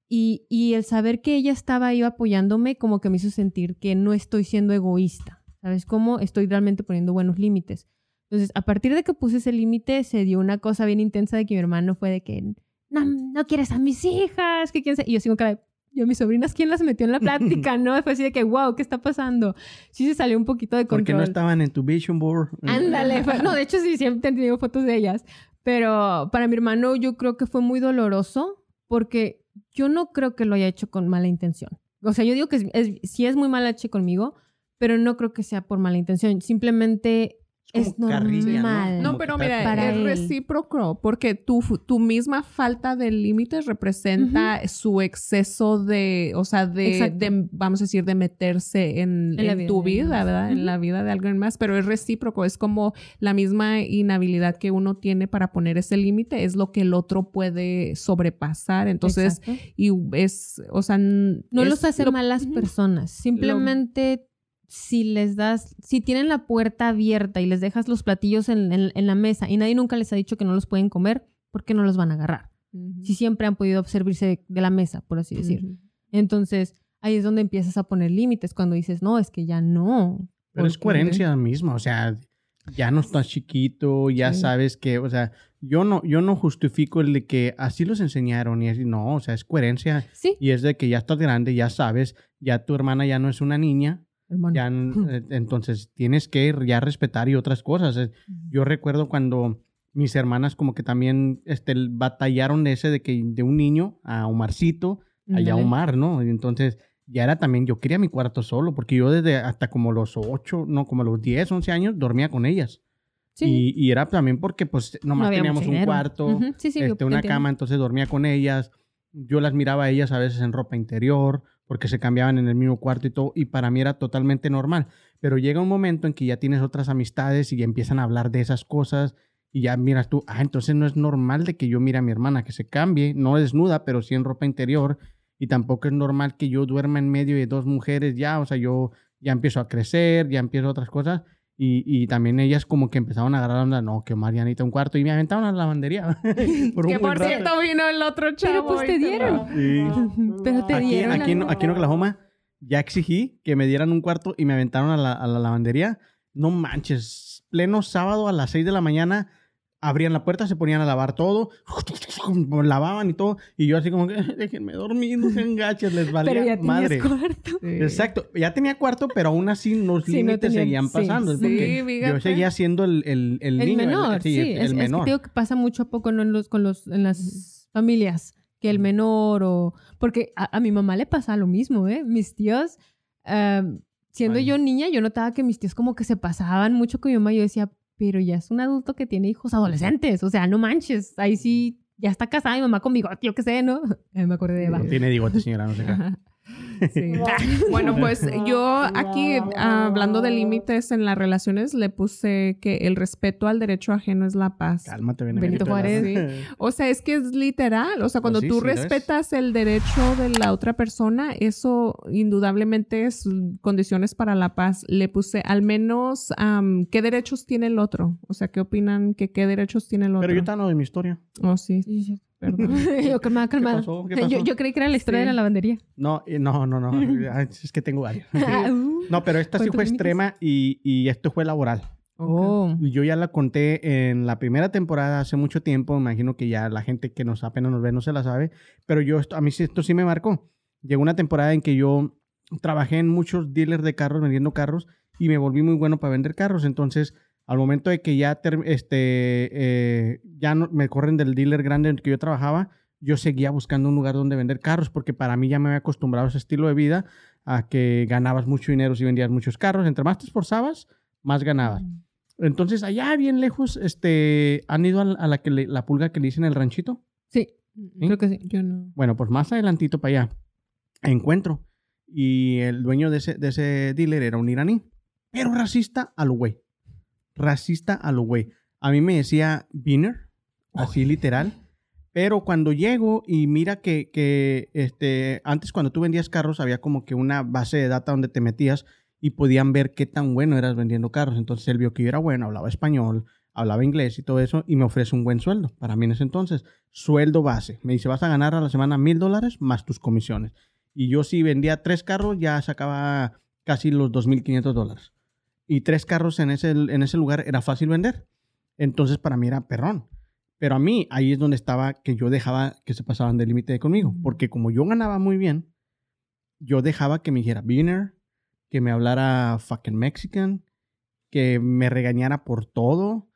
Y, y el saber que ella estaba ahí apoyándome como que me hizo sentir que no estoy siendo egoísta, ¿sabes? Cómo estoy realmente poniendo buenos límites. Entonces, a partir de que puse ese límite, se dio una cosa bien intensa de que mi hermano fue de que, no, no quieres a mis hijas, que quién sabe. Y yo sigo cara yo, mis sobrinas, ¿quién las metió en la *laughs* plática? ¿No? Fue así de que, wow, ¿qué está pasando? Sí se salió un poquito de Porque control. no estaban en tu vision board. Ándale. no, de hecho sí, siempre han tenido fotos de ellas. Pero para mi hermano yo creo que fue muy doloroso porque yo no creo que lo haya hecho con mala intención. O sea, yo digo que es, es- sí es muy mal hecho conmigo, pero no creo que sea por mala intención. Simplemente es carrilla, normal. No, pero mira, Para es él. recíproco, porque tu, tu misma falta de límites representa su exceso de, o sea, de, vamos a decir, de meterse en, En la en vida tu vida. ¿verdad? En la vida de alguien más, pero es recíproco, es como la misma inhabilidad que uno tiene para poner ese límite, es lo que el otro puede sobrepasar, entonces, Exacto. y es, o sea, No es los hace lo- malas personas. Simplemente si les das, si tienen la puerta abierta y les dejas los platillos en, en- en la mesa y nadie nunca les ha dicho que no los pueden comer, ¿por qué no los van a agarrar? Si siempre han podido servirse de, de la mesa, por así decir. Entonces, ahí es donde empiezas a poner límites, cuando dices, no, es que ya no. Pero es coherencia misma, o sea, ya no estás chiquito, ya Sí. sabes que, o sea, yo no, yo no justifico el de que así los enseñaron y así, no, o sea, es coherencia Sí, y es de que ya estás grande, ya sabes, ya tu hermana ya no es una niña, hermano. ya, *laughs* eh, entonces tienes que ya respetar y otras cosas. Yo recuerdo cuando mis hermanas como que también este, batallaron de ese de que de un niño a Omarcito, allá a. Omar, ¿no? Y entonces ya era también, yo quería mi cuarto solo, porque yo desde hasta como los 8, no, como los 10, 11 años dormía con ellas. Sí. Y, y era también porque pues nomás había teníamos un cuarto, Ujú, Sí, sí, este, una entiendo. cama, entonces dormía con ellas. Yo las miraba a ellas a veces en ropa interior, porque se cambiaban en el mismo cuarto y todo, y para mí era totalmente normal. Pero llega un momento en que ya tienes otras amistades y empiezan a hablar de esas cosas, y ya miras tú, ah, entonces no es normal de que yo mire a mi hermana que se cambie, no desnuda, pero sí en ropa interior, y tampoco es normal que yo duerma en medio de dos mujeres ya, o sea, yo ya empiezo a crecer, ya empiezo otras cosas. Y, y también ellas como que empezaron a agarrar onda, no, que Marianita un cuarto y me aventaron a la lavandería. *laughs* por Que por rato. cierto vino el otro chavo. pues, te dieron. Sí. Pero te Aquí, dieron aquí, aquí en Oklahoma ya exigí que me dieran un cuarto y me aventaron a la, a la lavandería. No manches, pleno sábado a las 6 de la mañana abrían la puerta, se ponían a lavar todo, *laughs* lavaban y todo, y yo así como que déjenme dormir, no sean gachas, les valía Pero ya madre. cuarto. Sí. Exacto, ya tenía cuarto, pero aún así los Sí, no límites tenían- seguían sí, pasando. sí, porque yo seguía siendo el, el, el El niño, menor, sí, el, es, es que menor. digo que pasa mucho a poco ¿no? en, los, con los, en las familias, que el menor o... Porque a, a mi mamá le pasa lo mismo, ¿eh? Mis tíos, am, siendo Ay. yo niña, yo notaba que mis tíos como que se pasaban mucho con mi mamá. Yo decía, pero ya es un adulto que tiene hijos adolescentes, o sea, no manches, ahí sí, ya está casada mi mamá con bigote, yo qué sé, ¿no? *laughs* Me acordé de Eva. No tiene bigote, señora, no sé qué. Sí. *laughs* *laughs* Bueno, pues yo aquí, hablando de límites en las relaciones, le puse que el respeto al derecho ajeno es la paz. Cálmate, Benito Juárez. *laughs* O sea, es que es literal. O sea, cuando Pues sí, tú sí respetas el derecho de la otra persona, eso indudablemente es condiciones para la paz. Le puse al menos qué derechos tiene el otro. O sea, ¿qué opinan que qué derechos tiene el otro? Pero yo te hablo de mi historia. Oh, sí, Sí, sí. Perdón. *laughs* yo, calmada, calmada. pasó? ¿Qué Yo, pasó? yo creí que era la historia Sí. de la lavandería. No, eh, no, no, no. *laughs* Ay, es que tengo varias. *laughs* Ah, uh. No, pero esta sí ¿Cuántos fue extrema y, y esto fue laboral. Oh. Y yo ya la conté en la primera temporada hace mucho tiempo. Imagino que ya la gente que nos apenas nos ve no se la sabe. Pero yo, esto, a mí sí- esto sí me marcó. Llegó una temporada en que yo trabajé en muchos dealers de carros, vendiendo carros, y me volví muy bueno para vender carros. Entonces, al momento de que ya, este, eh, ya no, me corren del dealer grande en el que yo trabajaba, yo seguía buscando un lugar donde vender carros, porque para mí ya me había acostumbrado a ese estilo de vida, a que ganabas mucho dinero si vendías muchos carros. Entre más te esforzabas, más ganabas. Entonces, allá bien lejos, este, ¿han ido a la, a la que le- la pulga que le dicen el ranchito? Sí, creo que sí. Yo no. Bueno, pues más adelantito para allá, encuentro. Y el dueño de ese, de ese dealer era un iraní, pero racista a lo güey. Racista a lo güey. A mí me decía Biner, así literal. Pero cuando llego y mira que, que este, antes cuando tú vendías carros había como que una base de data donde te metías y podían ver qué tan bueno eras vendiendo carros. Entonces él vio que yo era bueno, hablaba español, hablaba inglés y todo eso y me ofrece un buen sueldo para mí en ese entonces. Sueldo base. Me dice, vas a ganar a la semana mil dólares más tus comisiones. Y yo si vendía tres carros ya sacaba casi los 2.500 dólares. Y tres carros en ese, en ese lugar era fácil vender. Entonces para mí era perrón. Pero a mí ahí es donde estaba que yo dejaba que se pasaban del límite conmigo. Porque como yo ganaba muy bien, yo dejaba que me dijera Beaner, que me hablara fucking Mexican, que me regañara por todo,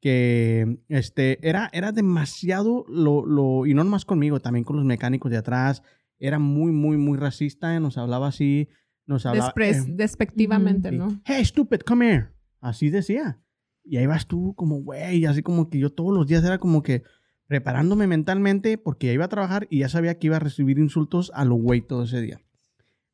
que este, era, era demasiado lo, lo, y no nomás conmigo, también con los mecánicos de atrás, era muy, muy, muy racista, nos hablaba así, nos hablaba... Eh, despectivamente. ¿no? Hey, stupid, come here. Así decía. Y ahí vas tú como, güey, así como que yo todos los días era como que preparándome mentalmente porque ya iba a trabajar y ya sabía que iba a recibir insultos a lo güey todo ese día.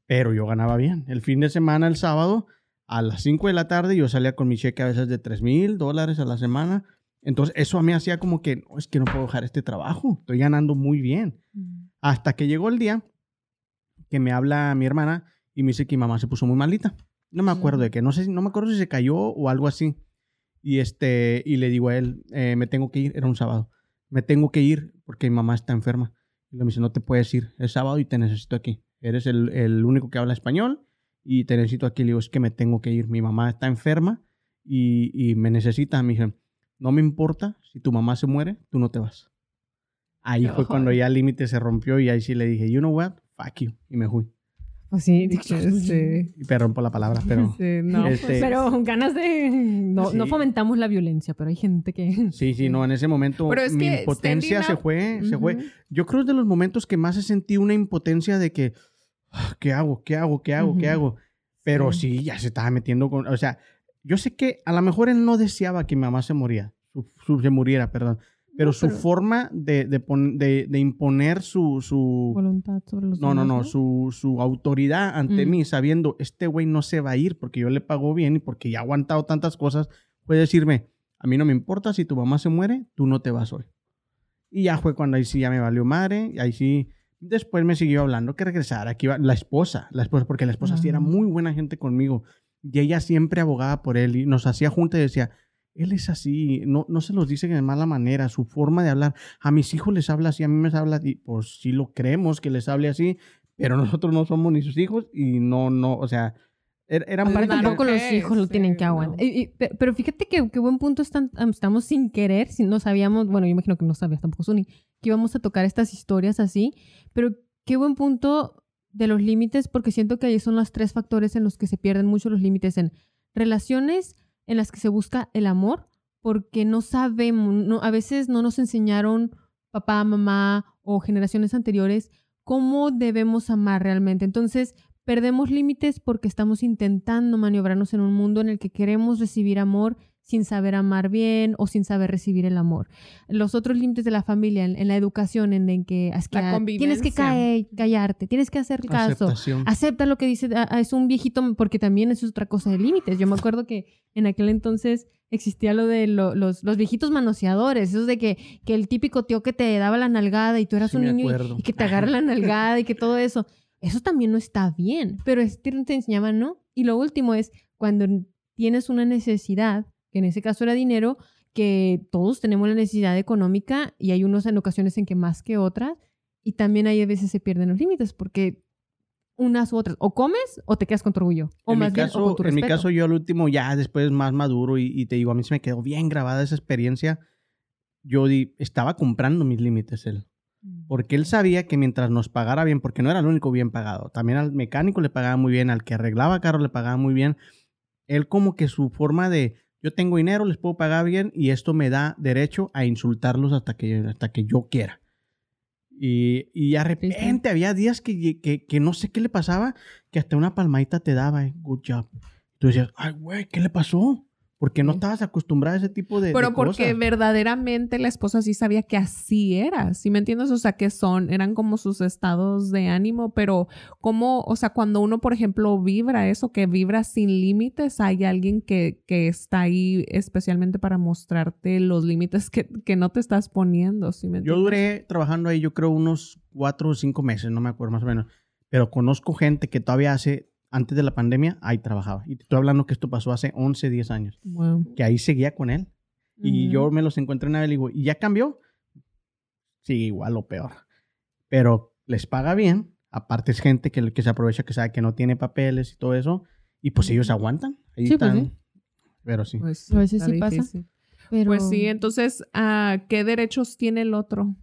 Pero yo ganaba bien. El fin de semana, el sábado, a las 5 de la tarde, yo salía con mi cheque a veces de 3 mil dólares a la semana. Entonces, eso a mí hacía como que, no, es que no puedo dejar este trabajo. Estoy ganando muy bien. Hasta que llegó el día que me habla mi hermana y me dice que mi mamá se puso muy malita. No me acuerdo de que, no sé, no me acuerdo si se cayó o algo así. Y este, y le digo a él, eh, me tengo que ir, era un sábado. Me tengo que ir porque mi mamá está enferma. Y le dice, no te puedes ir, es sábado y te necesito aquí. Eres el, el único que habla español y te necesito aquí. Le digo, es que me tengo que ir. Mi mamá está enferma y, y me necesita. Me dice, no me importa, si tu mamá se muere, tú no te vas. Ahí fue cuando ya el límite se rompió y ahí sí le dije, you know what, fuck you. Y me fui. Pues sí, *laughs* Sí. Y perdón por la palabra, pero... *laughs* Sí, no, Este- Pero ganas de... No, no Sí. fomentamos la violencia, pero hay gente que... Sí, sí, no, en ese momento Pero es mi que impotencia se fue, se fue. Yo creo es de los momentos que más he sentido una impotencia de que, "Ah, ¿qué hago? ¿Qué hago? ¿Qué hago? ¿Qué Ujú. hago? Pero sí. ya se estaba metiendo con, o sea, yo sé que a lo mejor él no deseaba que mi mamá se moría, su, su- se muriera, perdón, pero su pero- forma de, de, pon- de- de imponer su, su, Voluntad sobre los no, no, no, su, su autoridad ante Mm. mí, sabiendo, este güey no se va a ir porque yo le pago bien y porque ya ha aguantado tantas cosas, puede decirme, a mí no me importa si tu mamá se muere, tú no te vas hoy. Y ya fue cuando ahí sí ya me valió madre, y ahí sí, después me siguió hablando que regresara, que iba, la esposa, la esposa, porque la esposa sí era Ah. muy buena gente conmigo, y ella siempre abogaba por él, y nos hacía junta y decía, él es así, no, no se los dice de mala manera, su forma de hablar, a mis hijos les habla así, a mí me habla así, pues sí lo creemos que les hable así, pero *laughs* nosotros no somos ni sus hijos y no, no, o sea, era, era muy Aparte Claro tampoco los hijos lo sí, tienen que no. aguantar. Y- y- pe- pero fíjate que, qué buen punto están, am, estamos sin querer, si no sabíamos, bueno, yo imagino que no sabías tampoco, Suni, que íbamos a tocar estas historias así, pero qué buen punto de los límites, porque siento que ahí son los tres factores en los que se pierden mucho los límites en relaciones en las que se busca el amor, porque no sabemos, no, a veces no nos enseñaron papá, mamá o generaciones anteriores cómo debemos amar realmente. Entonces, perdemos límites porque estamos intentando maniobrarnos en un mundo en el que queremos recibir amor sin saber amar bien o sin saber recibir el amor. Los otros límites de la familia, en, en la educación, en, en que, es que, La ah, tienes que caer- callarte, tienes que hacer caso, Aceptación. acepta lo que dice, ah, ah, es un viejito, porque también eso es otra cosa de límites. Yo me acuerdo que en aquel entonces existía lo de lo- los, los viejitos manoseadores, esos de que, que el típico tío que te daba la nalgada y tú eras Sí, un niño y- que te agarra la nalgada y que todo eso. Eso también no está bien, pero este te enseñaba no. Y lo último es cuando tienes una necesidad, que en ese caso era dinero, que todos tenemos la necesidad económica y hay unos en ocasiones en que más que otras, y también ahí a veces se pierden los límites porque unas u otras, o comes o te quedas con tu orgullo, o en más mi bien caso, o con tu en mi caso yo al último ya después más maduro y, y te digo, a mí se me quedó bien grabada esa experiencia. Yo di- estaba comprando mis límites él. Porque él sabía que mientras nos pagara bien, porque no era el único bien pagado, también al mecánico le pagaba muy bien, al que arreglaba carro le pagaba muy bien. Él como que su forma de, yo tengo dinero, les puedo pagar bien y esto me da derecho a insultarlos hasta que, hasta que yo quiera. Y, y de repente había días que, que, que no sé qué le pasaba, que hasta una palmadita te daba, eh, good job. Tú decías, ay, güey, ¿qué le pasó? Porque no estabas acostumbrada a ese tipo de, Pero de porque cosas. verdaderamente la esposa sí sabía que así era, ¿sí me entiendes? O sea, que son, eran como sus estados de ánimo, pero como, o sea, cuando uno, por ejemplo, vibra eso, que vibra sin límites, hay alguien que, que está ahí especialmente para mostrarte los límites que, que no te estás poniendo, ¿sí me Yo entiendes? duré trabajando ahí, yo creo, unos cuatro o cinco meses, no me acuerdo más o menos. Pero conozco gente que todavía hace, antes de la pandemia, ahí trabajaba. Y te estoy hablando que esto pasó hace 11, 10 años. Wow. Que ahí seguía con él. Y Ujú. yo me los encontré una vez y digo, ¿y ya cambió? Sigue igual o peor. Pero les paga bien. Aparte es gente que, que se aprovecha, que sabe que no tiene papeles y todo eso. Y pues ellos aguantan. Ahí Sí, pues están. sí. Pero sí. Pues A veces sí pasa. Pero... Pues sí, entonces, ¿qué derechos tiene el otro?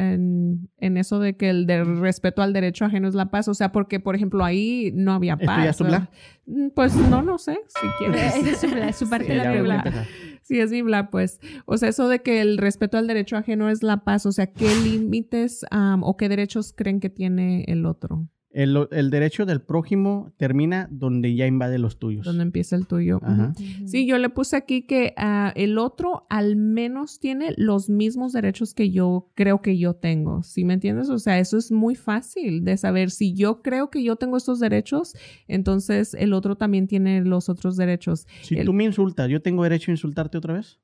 En, en eso de que el de respeto al derecho ajeno es la paz. O sea, porque, por ejemplo, ahí no había ¿Esto paz. ¿verdad? Mm, Pues no, no sé, si quieres. Esa *laughs* es su, es su parte Sí, de la ya voy a pregunta. empezar. Sí, es mi bla, pues. O sea, eso de que el respeto al derecho ajeno es la paz. O sea, ¿qué límites o qué derechos creen que tiene el otro? El, el derecho del prójimo termina donde ya invade los tuyos. ¿Dónde empieza el tuyo? Ajá. Sí, yo le puse aquí que ah, el otro al menos tiene los mismos derechos que yo creo que yo tengo. ¿Sí me entiendes? O sea, eso es muy fácil de saber. Si yo creo que yo tengo estos derechos, entonces el otro también tiene los otros derechos. Si el- tú me insultas, ¿yo tengo derecho a insultarte otra vez?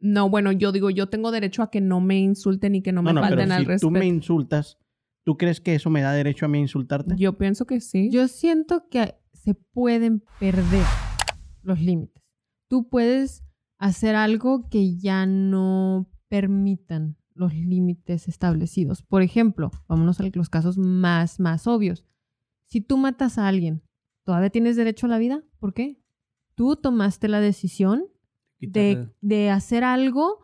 No, bueno, yo digo, yo tengo derecho a que no me insulten y que no me no, no, falten pero al si respeto. tú me insultas, ¿tú crees que eso me da derecho a mí a insultarte? Yo pienso que sí. Yo siento que se pueden perder los límites. Tú puedes hacer algo que ya no permitan los límites establecidos. Por ejemplo, vámonos a los casos más, más obvios. Si tú matas a alguien, ¿todavía tienes derecho a la vida? ¿Por qué? Tú tomaste la decisión de, de hacer algo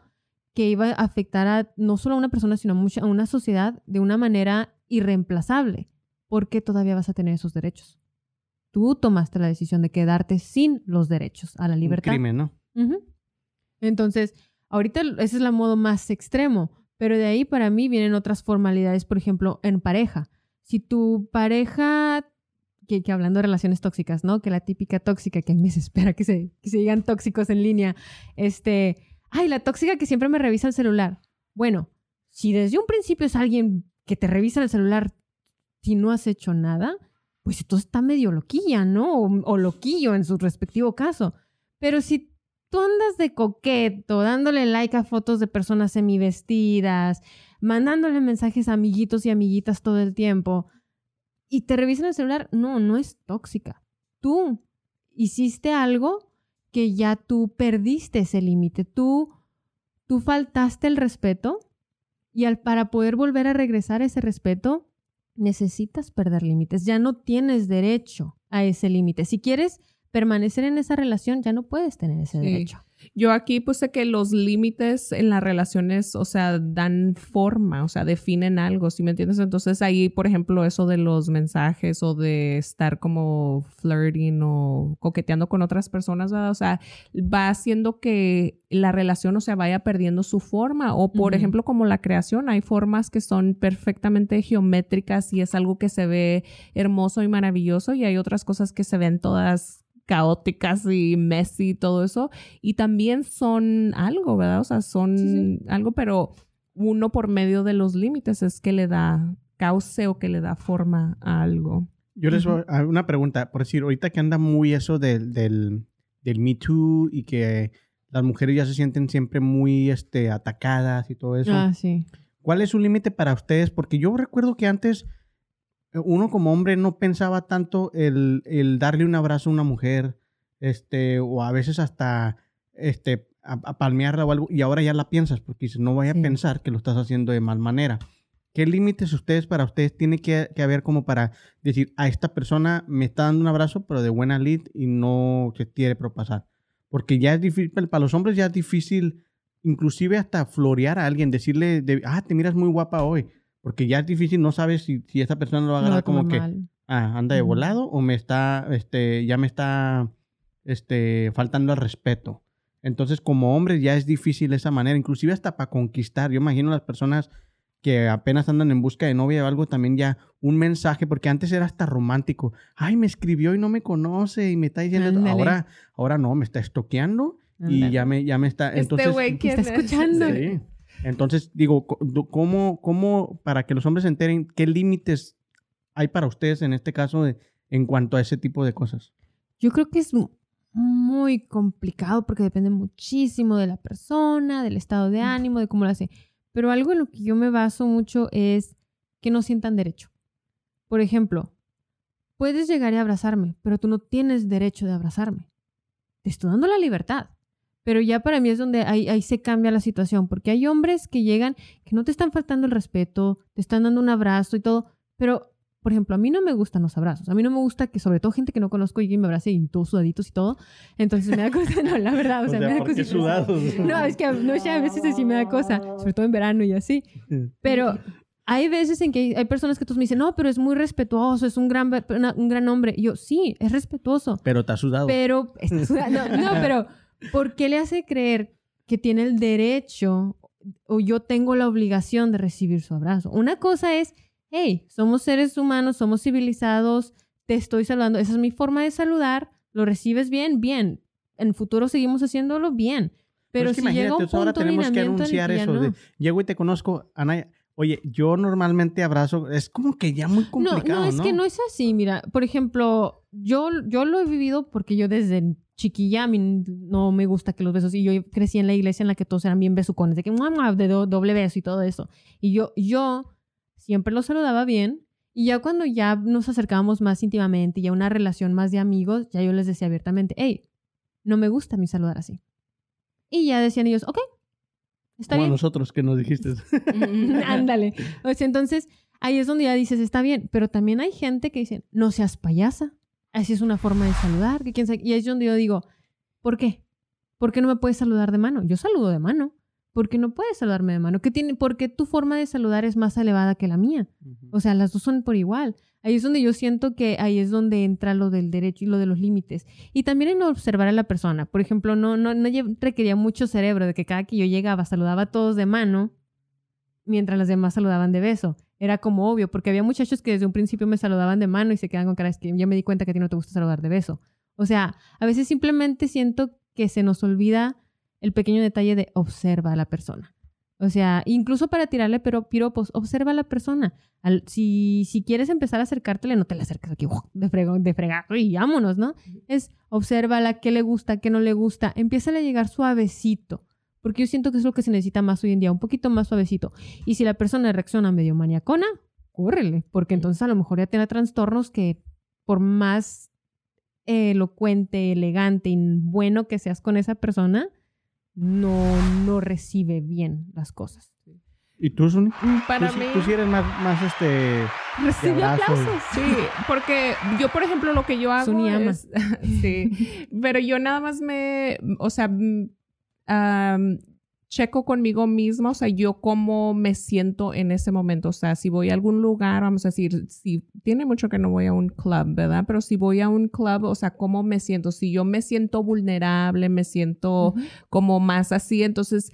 que iba a afectar a no solo a una persona, sino a, a una sociedad de una manera irreemplazable. ¿Por qué todavía vas a tener esos derechos? Tú tomaste la decisión de quedarte sin los derechos a la un libertad. crimen, ¿no? Entonces, ahorita ese es el modo más extremo, pero de ahí para mí vienen otras formalidades, por ejemplo, en pareja. Si tu pareja, que, que hablando de relaciones tóxicas, ¿no? Que la típica tóxica que me desespera que se, que se digan tóxicos en línea, este, ay, la tóxica que siempre me revisa el celular. Bueno, si desde un principio es alguien que te revisa el celular si no has hecho nada, pues entonces está medio loquilla, ¿no? O, o loquillo en su respectivo caso. Pero si tú andas de coqueto, dándole like a fotos de personas semivestidas, mandándole mensajes a amiguitos y amiguitas todo el tiempo, y te revisan el celular, no, no es tóxica. Tú hiciste algo que ya tú perdiste ese límite. Tú, tú faltaste el respeto y al, para poder volver a regresar ese respeto, necesitas perder límites. Ya no tienes derecho a ese límite. Si quieres permanecer en esa relación, ya no puedes tener ese Sí. derecho. Yo aquí puse que los límites en las relaciones, o sea, dan forma, o sea, definen algo, ¿sí me entiendes? Entonces ahí, por ejemplo, eso de los mensajes o de estar como flirting o coqueteando con otras personas, ¿verdad? o sea, va haciendo que la relación, o sea, vaya perdiendo su forma. O, por ejemplo, como la creación, hay formas que son perfectamente geométricas y es algo que se ve hermoso y maravilloso y hay otras cosas que se ven todas caóticas y messy y todo eso. Y también son algo, ¿verdad? O sea, son algo, pero uno por medio de los límites es que le da cauce o que le da forma a algo. Yo les voy a una pregunta, por decir, ahorita que anda muy eso del, del, del Me Too y que las mujeres ya se sienten siempre muy este, atacadas y todo eso. Ah, sí. ¿Cuál es su límite para ustedes? Porque yo recuerdo que antes uno como hombre no pensaba tanto el, el darle un abrazo a una mujer, este, o a veces hasta este, a, a palmearla o algo, y ahora ya la piensas, porque dices, no vaya Sí. a pensar que lo estás haciendo de mal manera. ¿Qué límites ustedes para ustedes tiene que, que haber como para decir, a esta persona me está dando un abrazo, pero de buena lid y no se quiere propasar? Porque ya es difícil, para los hombres ya es difícil, inclusive hasta florear a alguien, decirle, de, ah, te miras muy guapa hoy. Porque ya es difícil, no sabes si, si esa persona lo va a No agarrar como toma que, ah, anda de volado o me está, este, ya me está, este, faltando al respeto. Entonces, como hombres ya es difícil esa manera, inclusive hasta para conquistar. Yo imagino las personas que apenas andan en busca de novia o algo, también ya un mensaje, porque antes era hasta romántico. Ay, me escribió y no me conoce y me está diciendo, Ándale. ahora, ahora no, me está estoqueando y ya me, ya me está. Entonces, este güey, *laughs* ¿Te ¿quién está es? escuchando? Sí. Entonces, digo, ¿cómo, ¿cómo, para que los hombres se enteren, qué límites hay para ustedes en este caso de- en cuanto a ese tipo de cosas? Yo creo que es mu- muy complicado porque depende muchísimo de la persona, del estado de ánimo, de cómo lo hace. Pero algo en lo que yo me baso mucho es que no sientan derecho. Por ejemplo, puedes llegar y abrazarme, pero tú no tienes derecho de abrazarme. Te estoy dando la libertad. Pero ya para mí es donde ahí, ahí se cambia la situación, porque hay hombres que llegan que no te están faltando el respeto, te están dando un abrazo y todo, pero por ejemplo, a mí no me gustan los abrazos. A mí no me gusta que, sobre todo gente que no conozco, llegue y me abrace y todos sudaditos y todo. Entonces me da cosa, *laughs* no, la verdad, o sea, me da ¿por qué cosita. sudados? No, es que no sé, a veces así me da cosa, sobre todo en verano y así. *laughs* Pero hay veces en que hay, personas que todos me dicen, no, pero es muy respetuoso, es un gran, una- un gran hombre. Y yo, sí, es respetuoso, Pero has sudado. pero está sudando. No, pero ¿por qué le hace creer que tiene el derecho o yo tengo la obligación de recibir su abrazo? Una cosa es, hey, somos seres humanos, somos civilizados, te estoy saludando, esa es mi forma de saludar, lo recibes bien, bien. En futuro seguimos haciéndolo bien. Pero, es que si llega un imagínate, ahora tenemos que anunciar eso. no. de, Llego y te conozco, Anaya. Oye, yo normalmente abrazo, es como que ya muy complicado, no, ¿no? es que no es así. Mira, por ejemplo, yo, yo lo he vivido porque yo desde chiquilla a mí no me gusta que los besos. Y yo crecí en la iglesia en la que todos eran bien besucones, de que "Mua, mua", de do- doble beso y todo eso. Y yo, yo siempre los saludaba bien. Y ya cuando ya nos acercábamos más íntimamente, ya una relación más de amigos, ya yo les decía abiertamente, hey, no me gusta a mí saludar así. Y ya decían ellos, ok, está Como a bien. nosotros que nos dijiste. *laughs* Ándale. *laughs* O sea, entonces ahí es donde ya dices, está bien, pero también hay gente que dice, no seas payasa. Así es una forma de saludar. Que quién sabe. Y es donde yo digo, ¿por qué? ¿Por qué no me puedes saludar de mano? Yo saludo de mano. ¿Por qué no puedes saludarme de mano? ¿Qué tiene? Porque tu forma de saludar es más elevada que la mía. O sea, las dos son por igual. Ahí es donde yo siento que ahí es donde entra lo del derecho y lo de los límites. Y también en observar a la persona. Por ejemplo, no, no, no requería mucho cerebro de que cada que yo llegaba saludaba a todos de mano, mientras las demás saludaban de beso. Era como obvio, porque había muchachos que desde un principio me saludaban de mano y se quedan con cara, es que ya me di cuenta que a ti no te gusta saludar de beso. O sea, a veces simplemente siento que se nos olvida el pequeño detalle de observa a la persona. O sea, incluso para tirarle pero piropos, observa a la persona. Al- si, si quieres empezar a acercártele, no te le acerques aquí ¡guau! de, frego, de fregazo y vámonos, ¿no? Es obsérvala, qué le gusta, qué no le gusta. Empieza a llegar suavecito. Porque yo siento que es lo que se necesita más hoy en día, un poquito más suavecito. Y si la persona reacciona medio maniacona, córrele, porque entonces a lo mejor ya tiene trastornos que por más elocuente, elegante y bueno que seas con esa persona, no, no recibe bien las cosas. ¿Y tú, Suni? Para tú, mí... tú sí eres más, más este... Recibe aplausos. Sí, porque yo, por ejemplo, lo que yo hago Suni ama. es... *laughs* sí, pero yo nada más me... O sea, am, checo conmigo misma, o sea, yo cómo me siento en ese momento. O sea, si voy a algún lugar, vamos a decir, si tiene mucho que no voy a un club, ¿verdad? Pero si voy a un club, o sea, cómo me siento. Si yo me siento vulnerable, me siento como más así, entonces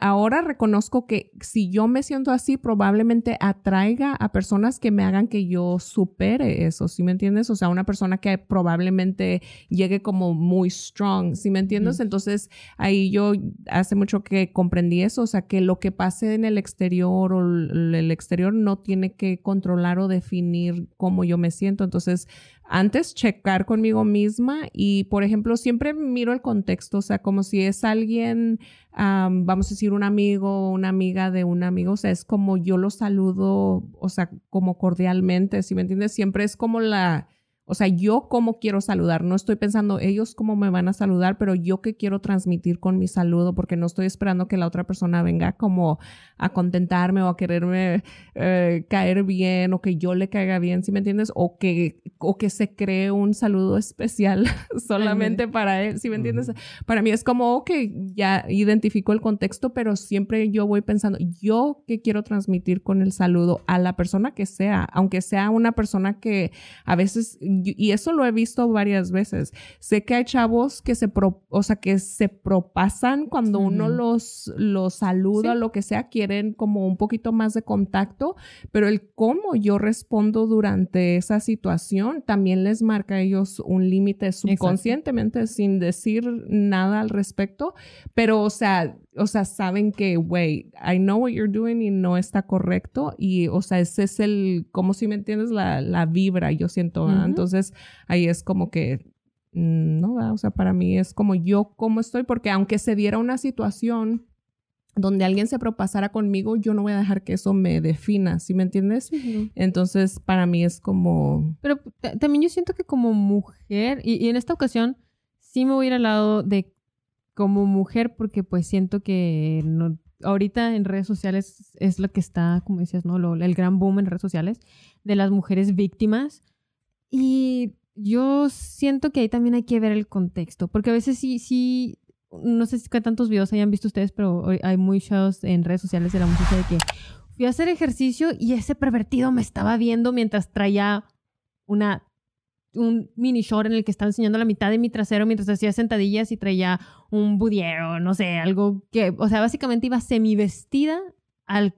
ahora reconozco que si yo me siento así, probablemente atraiga a personas que me hagan que yo supere eso, ¿sí me entiendes? O sea, una persona que probablemente llegue como muy strong, ¿sí me entiendes? Entonces, ahí yo hace mucho que comprendí eso, o sea, que lo que pase en el exterior o el exterior no tiene que controlar o definir cómo yo me siento. Entonces, antes checar conmigo misma y, por ejemplo, siempre miro el contexto, o sea, como si es alguien, am, vamos a decir, un amigo, una amiga de un amigo, o sea, es como yo lo saludo, o sea, como cordialmente, ¿sí me entiendes? Siempre es como la, o sea, yo cómo quiero saludar, no estoy pensando ellos cómo me van a saludar, pero yo qué quiero transmitir con mi saludo, porque no estoy esperando que la otra persona venga como a contentarme o a quererme eh, caer bien o que yo le caiga bien, ¿sí me entiendes? O que, o que se cree un saludo especial *laughs* solamente para él, ¿sí me entiendes? Para mí es como que ya identifico el contexto, pero siempre yo voy pensando, yo qué quiero transmitir con el saludo a la persona que sea, aunque sea una persona que a veces, y eso lo he visto varias veces, sé que hay chavos que se, pro- o sea, que se propasan cuando uno los, los saluda, Sí. lo que sea, quieren como un poquito más de contacto, pero el cómo yo respondo durante esa situación también les marca a ellos un límite subconscientemente sin decir nada al respecto, pero o sea, o sea, saben que, güey, I know what you're doing y no está correcto y, o sea, ese es el, como si me entiendes, la, la vibra, yo siento, ¿verdad? Ujú. entonces ahí es como que, mm, no, ¿verdad? o sea, para mí es como yo, cómo estoy, porque aunque se diera una situación donde alguien se propasara conmigo, yo no voy a dejar que eso me defina, ¿sí me entiendes? Entonces, para mí es como... Pero ta- también yo siento que como mujer, y, y en esta ocasión sí me voy a ir al lado de como mujer, porque pues siento que ahorita en redes sociales es lo que está, como decías, ¿no? El gran boom en redes sociales de las mujeres víctimas. Y yo siento que ahí también hay que ver el contexto, porque a veces sí, sí, no sé si tantos videos hayan visto ustedes, pero hay muchos en redes sociales de la muchacha de que fui a hacer ejercicio y ese pervertido me estaba viendo mientras traía una un mini short en el que estaba enseñando la mitad de mi trasero mientras hacía sentadillas y traía un budiero, no sé, algo que, o sea, básicamente iba semi vestida al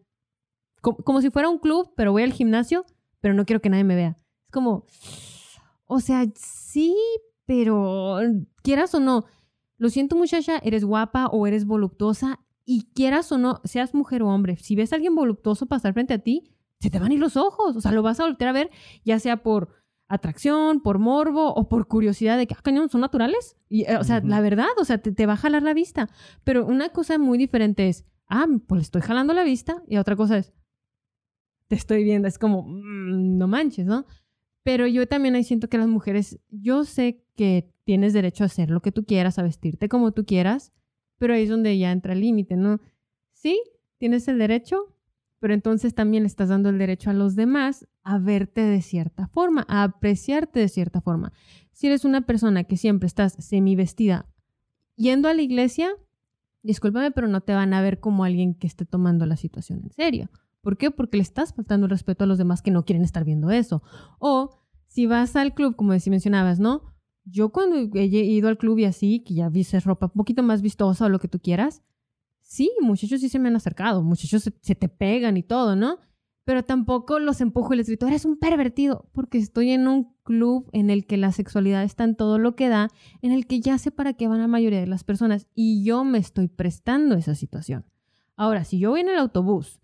co- como, si fuera un club, pero voy al gimnasio, pero no quiero que nadie me vea. Es como o sea, sí, pero quieras o no, lo siento muchacha, eres guapa o eres voluptuosa y quieras o no, seas mujer o hombre, si ves a alguien voluptuoso pasar frente a ti, se te van a ir los ojos, o sea, lo vas a voltear a ver, ya sea por atracción, por morbo o por curiosidad de que, ah, cañón, son naturales. Y, eh, o sea, la verdad, o sea, te, te va a jalar la vista. Pero una cosa muy diferente es, ah, pues le estoy jalando la vista y otra cosa es, te estoy viendo, es como, mm, no manches, ¿no? Pero yo también ahí siento que las mujeres, yo sé que tienes derecho a hacer lo que tú quieras, a vestirte como tú quieras, pero ahí es donde ya entra el límite, ¿no? Sí, tienes el derecho, pero entonces también le estás dando el derecho a los demás a verte de cierta forma, a apreciarte de cierta forma. Si eres una persona que siempre estás semi vestida yendo a la iglesia, discúlpame, pero no te van a ver como alguien que esté tomando la situación en serio. ¿Por qué? Porque le estás faltando el respeto a los demás que no quieren estar viendo eso. O si vas al club, como decía, mencionabas, ¿no? Yo cuando he ido al club y así, que ya viste ropa un poquito más vistosa o lo que tú quieras, sí, muchachos sí se me han acercado, muchachos se, te pegan y todo, ¿no? Pero tampoco los empujo y les grito, eres un pervertido, porque estoy en un club en el que la sexualidad está en todo lo que da, en el que ya sé para qué van la mayoría de las personas y yo me estoy prestando esa situación. Ahora, si yo voy en el autobús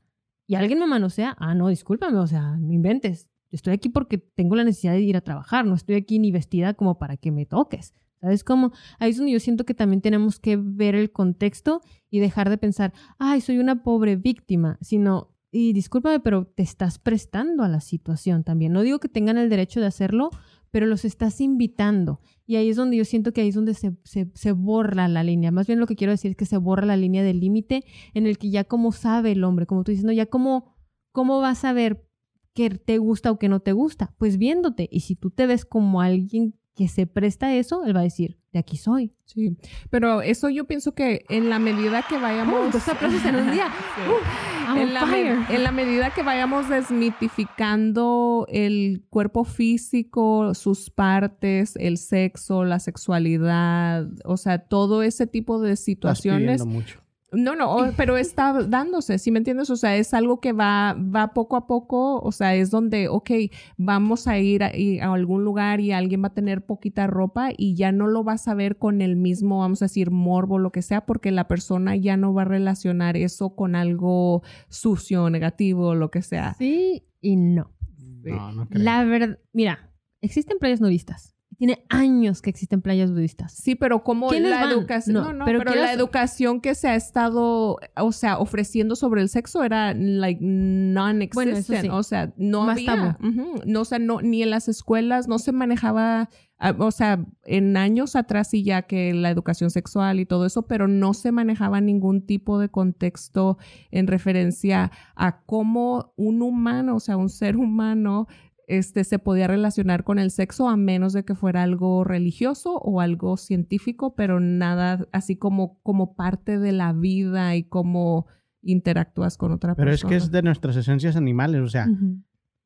y alguien me manosea, ah, no, discúlpame, o sea, no inventes. Estoy aquí porque tengo la necesidad de ir a trabajar, no estoy aquí ni vestida como para que me toques. ¿Sabes cómo? Ahí es donde yo siento que también tenemos que ver el contexto y dejar de pensar, ay, soy una pobre víctima, sino, y discúlpame, pero te estás prestando a la situación también. No digo que tengan el derecho de hacerlo, pero los estás invitando. Y ahí es donde yo siento que ahí es donde se, se, borra la línea. Más bien lo que quiero decir es que se borra la línea del límite en el que ya como sabe el hombre, como tú dices, no, ya como, ¿cómo vas a ver que te gusta o que no te gusta? Pues viéndote. Y si tú te ves como alguien que se presta a eso, él va a decir, de aquí soy. Sí, pero eso yo pienso que en la medida que vayamos... dos aplausos en un día. *laughs* Uh, I'm en, on la fire. en la medida que vayamos desmitificando el cuerpo físico, sus partes, el sexo, la sexualidad, o sea, todo ese tipo de situaciones, mucho. No, no, pero está dándose, ¿sí me entiendes? O sea, es algo que va, va poco a poco, o sea, es donde, ok, vamos a ir a, a algún lugar y alguien va a tener poquita ropa y ya no lo vas a ver con el mismo, vamos a decir, morbo, lo que sea, porque la persona ya no va a relacionar eso con algo sucio, negativo, lo que sea. Sí y no. No, no creo. La verdad, mira, existen playas nudistas. Tiene años que existen playas nudistas. Sí, pero como ¿Quiénes la van? educación, No, no, no, pero la educación que se ha estado, o sea, ofreciendo sobre el sexo era like non-existent, Bueno, sí. o sea, no Más había, Ujú. no, o sea, no, ni en las escuelas no se manejaba, ah, o sea, en años atrás sí ya que la educación sexual y todo eso, pero no se manejaba ningún tipo de contexto en referencia a cómo un humano, o sea, un ser humano este, se podía relacionar con el sexo a menos de que fuera algo religioso o algo científico, pero nada así como, como parte de la vida y cómo interactúas con otra Pero es persona. que es de nuestras esencias animales, o sea,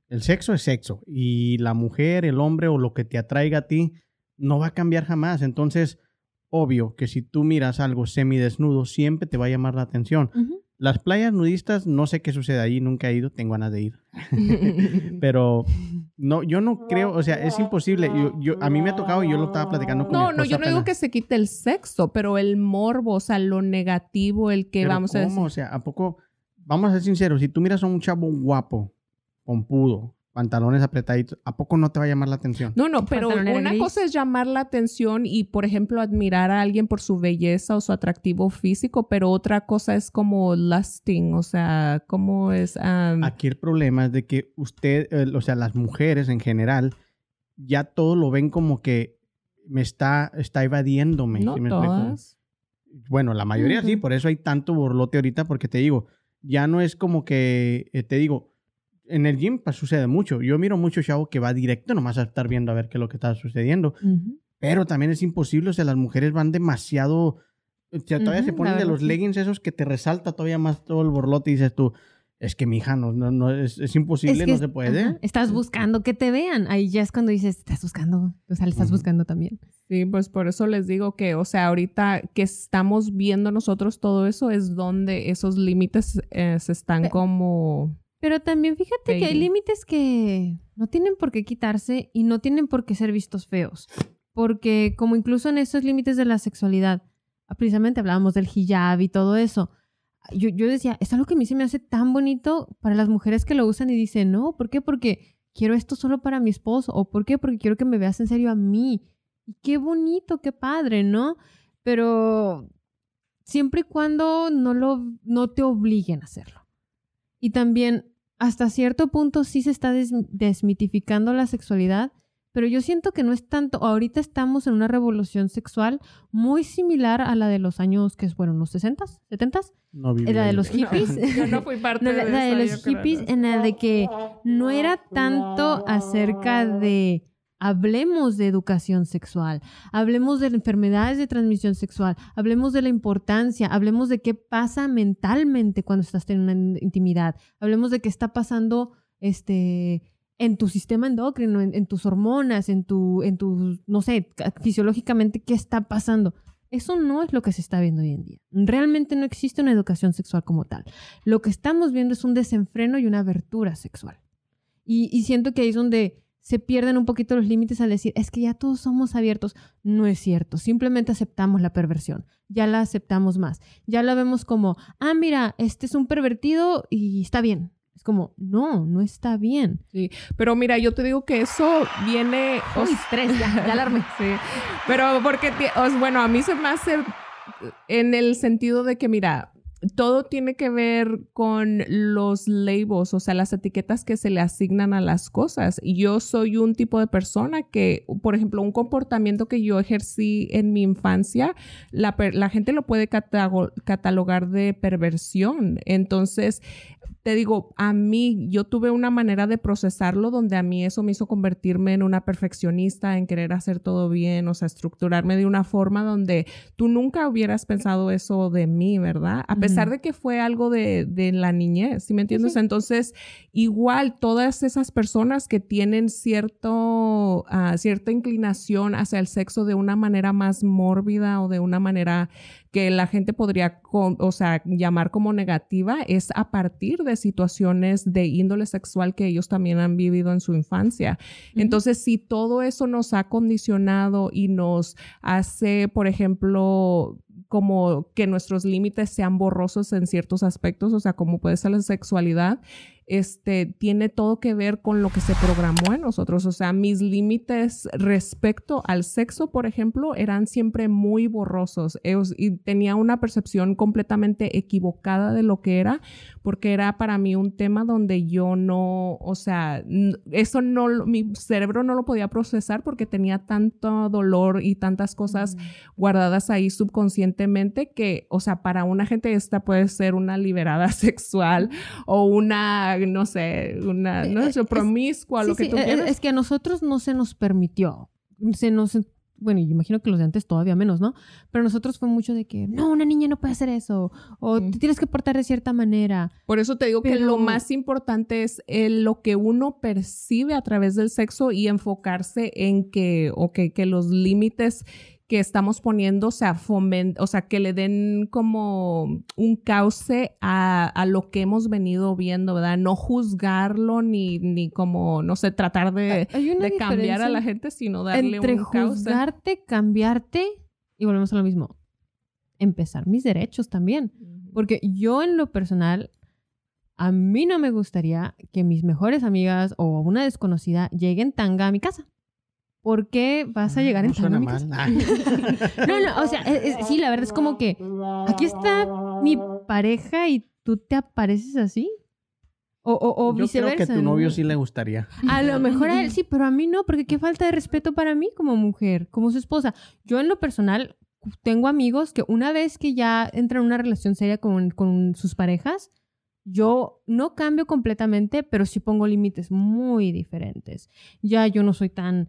el sexo es sexo y la mujer, el hombre o lo que te atraiga a ti no va a cambiar jamás. Entonces, obvio que si tú miras algo semidesnudo, siempre te va a llamar la atención. Las playas nudistas, no sé qué sucede ahí, nunca he ido, tengo ganas de ir. *laughs* Pero no, yo no creo, o sea, es imposible. Yo, yo- a mí me ha tocado y yo lo estaba platicando con mi No, no, esposa yo no digo apenas. que se quite el sexo, pero el morbo, o sea, lo negativo, el que Pero vamos a ¿cómo? decir. O sea, ¿a poco? Vamos a ser sinceros, si tú miras a un chavo guapo, pompudo, pantalones apretaditos, ¿a poco no te va a llamar la atención? No, no, pero una gris. cosa es llamar la atención y, por ejemplo, admirar a alguien por su belleza o su atractivo físico, pero otra cosa es como lusting, o sea, cómo es... um, Aquí el problema es de que usted, eh, o sea, las mujeres en general, ya todo lo ven como que me está, está evadiéndome. no ¿sí me explico? todas. Bueno, la mayoría sí, por eso hay tanto borlote ahorita, porque te digo, ya no es como que, eh, te digo, en el gym pues, sucede mucho. Yo miro mucho chavo que va directo nomás a estar viendo a ver qué es lo que está sucediendo. Ujú. Pero también es imposible, o sea, las mujeres van demasiado... O sea, todavía se Ujú, ponen la de los sí. leggings esos que te resalta todavía más todo el borlote y dices tú, es que mi hija no, no, no es, es imposible, Es que no se puede. ajá, estás buscando que te vean. Ahí ya es cuando dices, estás buscando. O sea, le estás Ujú. buscando también. Sí, pues por eso les digo que, o sea, ahorita que estamos viendo nosotros todo eso es donde esos límites eh, se están Pe- como... Pero también fíjate que hay límites que no tienen por qué quitarse y no tienen por qué ser vistos feos. Porque como incluso en esos límites de la sexualidad, ah, precisamente hablábamos del hijab y todo eso. Yo, yo decía, es algo que a mí se me hace tan bonito para las mujeres que lo usan y dicen, no, ¿por qué? Porque quiero esto solo para mi esposo. ¿O por qué? Porque quiero que me veas en serio a mí. Y qué bonito, qué padre, ¿no? Pero siempre y cuando no, lo, no te obliguen a hacerlo. Y también, hasta cierto punto, sí se está des- desmitificando la sexualidad, pero yo siento que no es tanto. Ahorita estamos en una revolución sexual muy similar a la de los años, que es, bueno, los 60s, 70s, No viví la de los *laughs* hippies. *laughs* Yo no fui parte *laughs* No, de, la, la de esa, los yo creo, hippies, en la de que no era tanto acerca de hablemos de educación sexual, hablemos de enfermedades de transmisión sexual, hablemos de la importancia, hablemos de qué pasa mentalmente cuando estás teniendo una intimidad, hablemos de qué está pasando este en tu sistema endocrino, en, en tus hormonas, en tu, en tu, no sé, ca- fisiológicamente qué está pasando. Eso no es lo que se está viendo hoy en día. Realmente no existe una educación sexual como tal. Lo que estamos viendo es un desenfreno y una abertura sexual. Y, y siento que ahí es donde se pierden un poquito los límites al decir, es que ya todos somos abiertos. No es cierto, simplemente aceptamos la perversión, ya la aceptamos más, ya la vemos como, ah, mira, este es un pervertido y está bien. Es como, no, no está bien. Pero mira, yo te digo que eso viene... o Uy, tres, ya, ya alarme. *laughs* Sí, pero porque, ti- o sea, bueno, a mí se me hace en el sentido de que, mira, todo tiene que ver con los labels, o sea, las etiquetas que se le asignan a las cosas. Yo soy un tipo de persona que, por ejemplo, un comportamiento que yo ejercí en mi infancia, la, gente lo puede catalogar de perversión. Entonces, te digo, a mí, yo tuve una manera de procesarlo donde a mí eso me hizo convertirme en una perfeccionista, en querer hacer todo bien, o sea, estructurarme de una forma donde tú nunca hubieras pensado eso de mí, ¿verdad? A pesar Ujú. de que fue algo de, de la niñez, ¿sí me entiendes? Entonces, igual todas esas personas que tienen cierto, ah, cierta inclinación hacia el sexo de una manera más mórbida o de una manera que la gente podría, con- o sea, llamar como negativa, es a partir de situaciones de índole sexual que ellos también han vivido en su infancia. Entonces, si todo eso nos ha condicionado y nos hace, por ejemplo, como que nuestros límites sean borrosos en ciertos aspectos, o sea, como puede ser la sexualidad, este, tiene todo que ver con lo que se programó en nosotros. O sea, mis límites respecto al sexo, por ejemplo, eran siempre muy borrosos. Eos- y tenía una percepción completamente equivocada de lo que era, porque era para mí un tema donde yo no, o sea, eso no, mi cerebro no lo podía procesar porque tenía tanto dolor y tantas cosas guardadas ahí subconscientemente que, o sea, para una gente esta puede ser una liberada *laughs* sexual o una, no sé, una, no sé, Es- promiscua, lo Sí, que sí, tú eh, quieras. Es que a nosotros no se nos permitió. Se nos. Bueno, yo imagino que los de antes todavía menos, ¿no? Pero a nosotros fue mucho de que, no, una niña no puede hacer eso. O te tienes que portar de cierta manera. Por eso te digo que lo más importante es el- lo que uno percibe a través del sexo y enfocarse en que, o que, que los límites que estamos poniendo, o sea, fomen- o sea, que le den como un cauce a, a lo que hemos venido viendo, ¿verdad? No juzgarlo ni, ni como, no sé, tratar de, de cambiar a la gente, sino darle Entre un cauce. juzgarte, cambiarte y volvemos a lo mismo. Empezar mis derechos también. Porque yo en lo personal, a mí no me gustaría que mis mejores amigas o una desconocida lleguen tanga a mi casa. ¿Por qué vas a llegar no en suena mal. *laughs* *laughs* No, no, o sea, es- es- sí, la verdad es como que aquí está mi pareja y tú te apareces así. O, o, o Yo creo que a tu novio ¿no? sí le gustaría. A lo *laughs* mejor a él sí, pero a mí no, porque qué falta de respeto para mí como mujer, como su esposa. Yo en lo personal tengo amigos que una vez que ya entran en una relación seria con, con sus parejas, yo no cambio completamente, pero sí pongo límites muy diferentes. Ya yo no soy tan,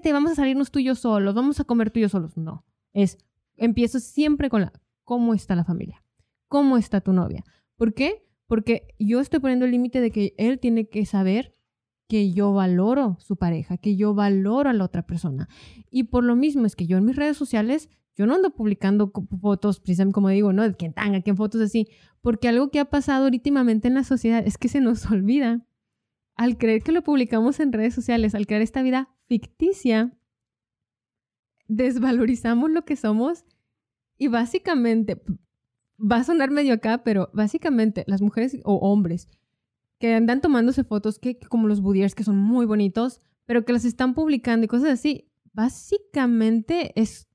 te vamos a salirnos tú y yo solos, vamos a comer tú y yo solos. No, es, empiezo siempre con la, ¿cómo está la familia? ¿Cómo está tu novia? ¿Por qué? Porque yo estoy poniendo el límite de que él tiene que saber que yo valoro su pareja, que yo valoro a la otra persona. Y por lo mismo es que yo en mis redes sociales, yo no ando publicando fotos, precisamente como digo, ¿no? De quién tanga, quién fotos así. Porque algo que ha pasado últimamente en la sociedad es que se nos *laughs* olvida. Al creer que lo publicamos en redes sociales, al crear esta vida ficticia, desvalorizamos lo que somos y básicamente, va a sonar medio acá, pero básicamente las mujeres o hombres que andan tomándose fotos que, como los boudiers que son muy bonitos, pero que las están publicando y cosas así, básicamente es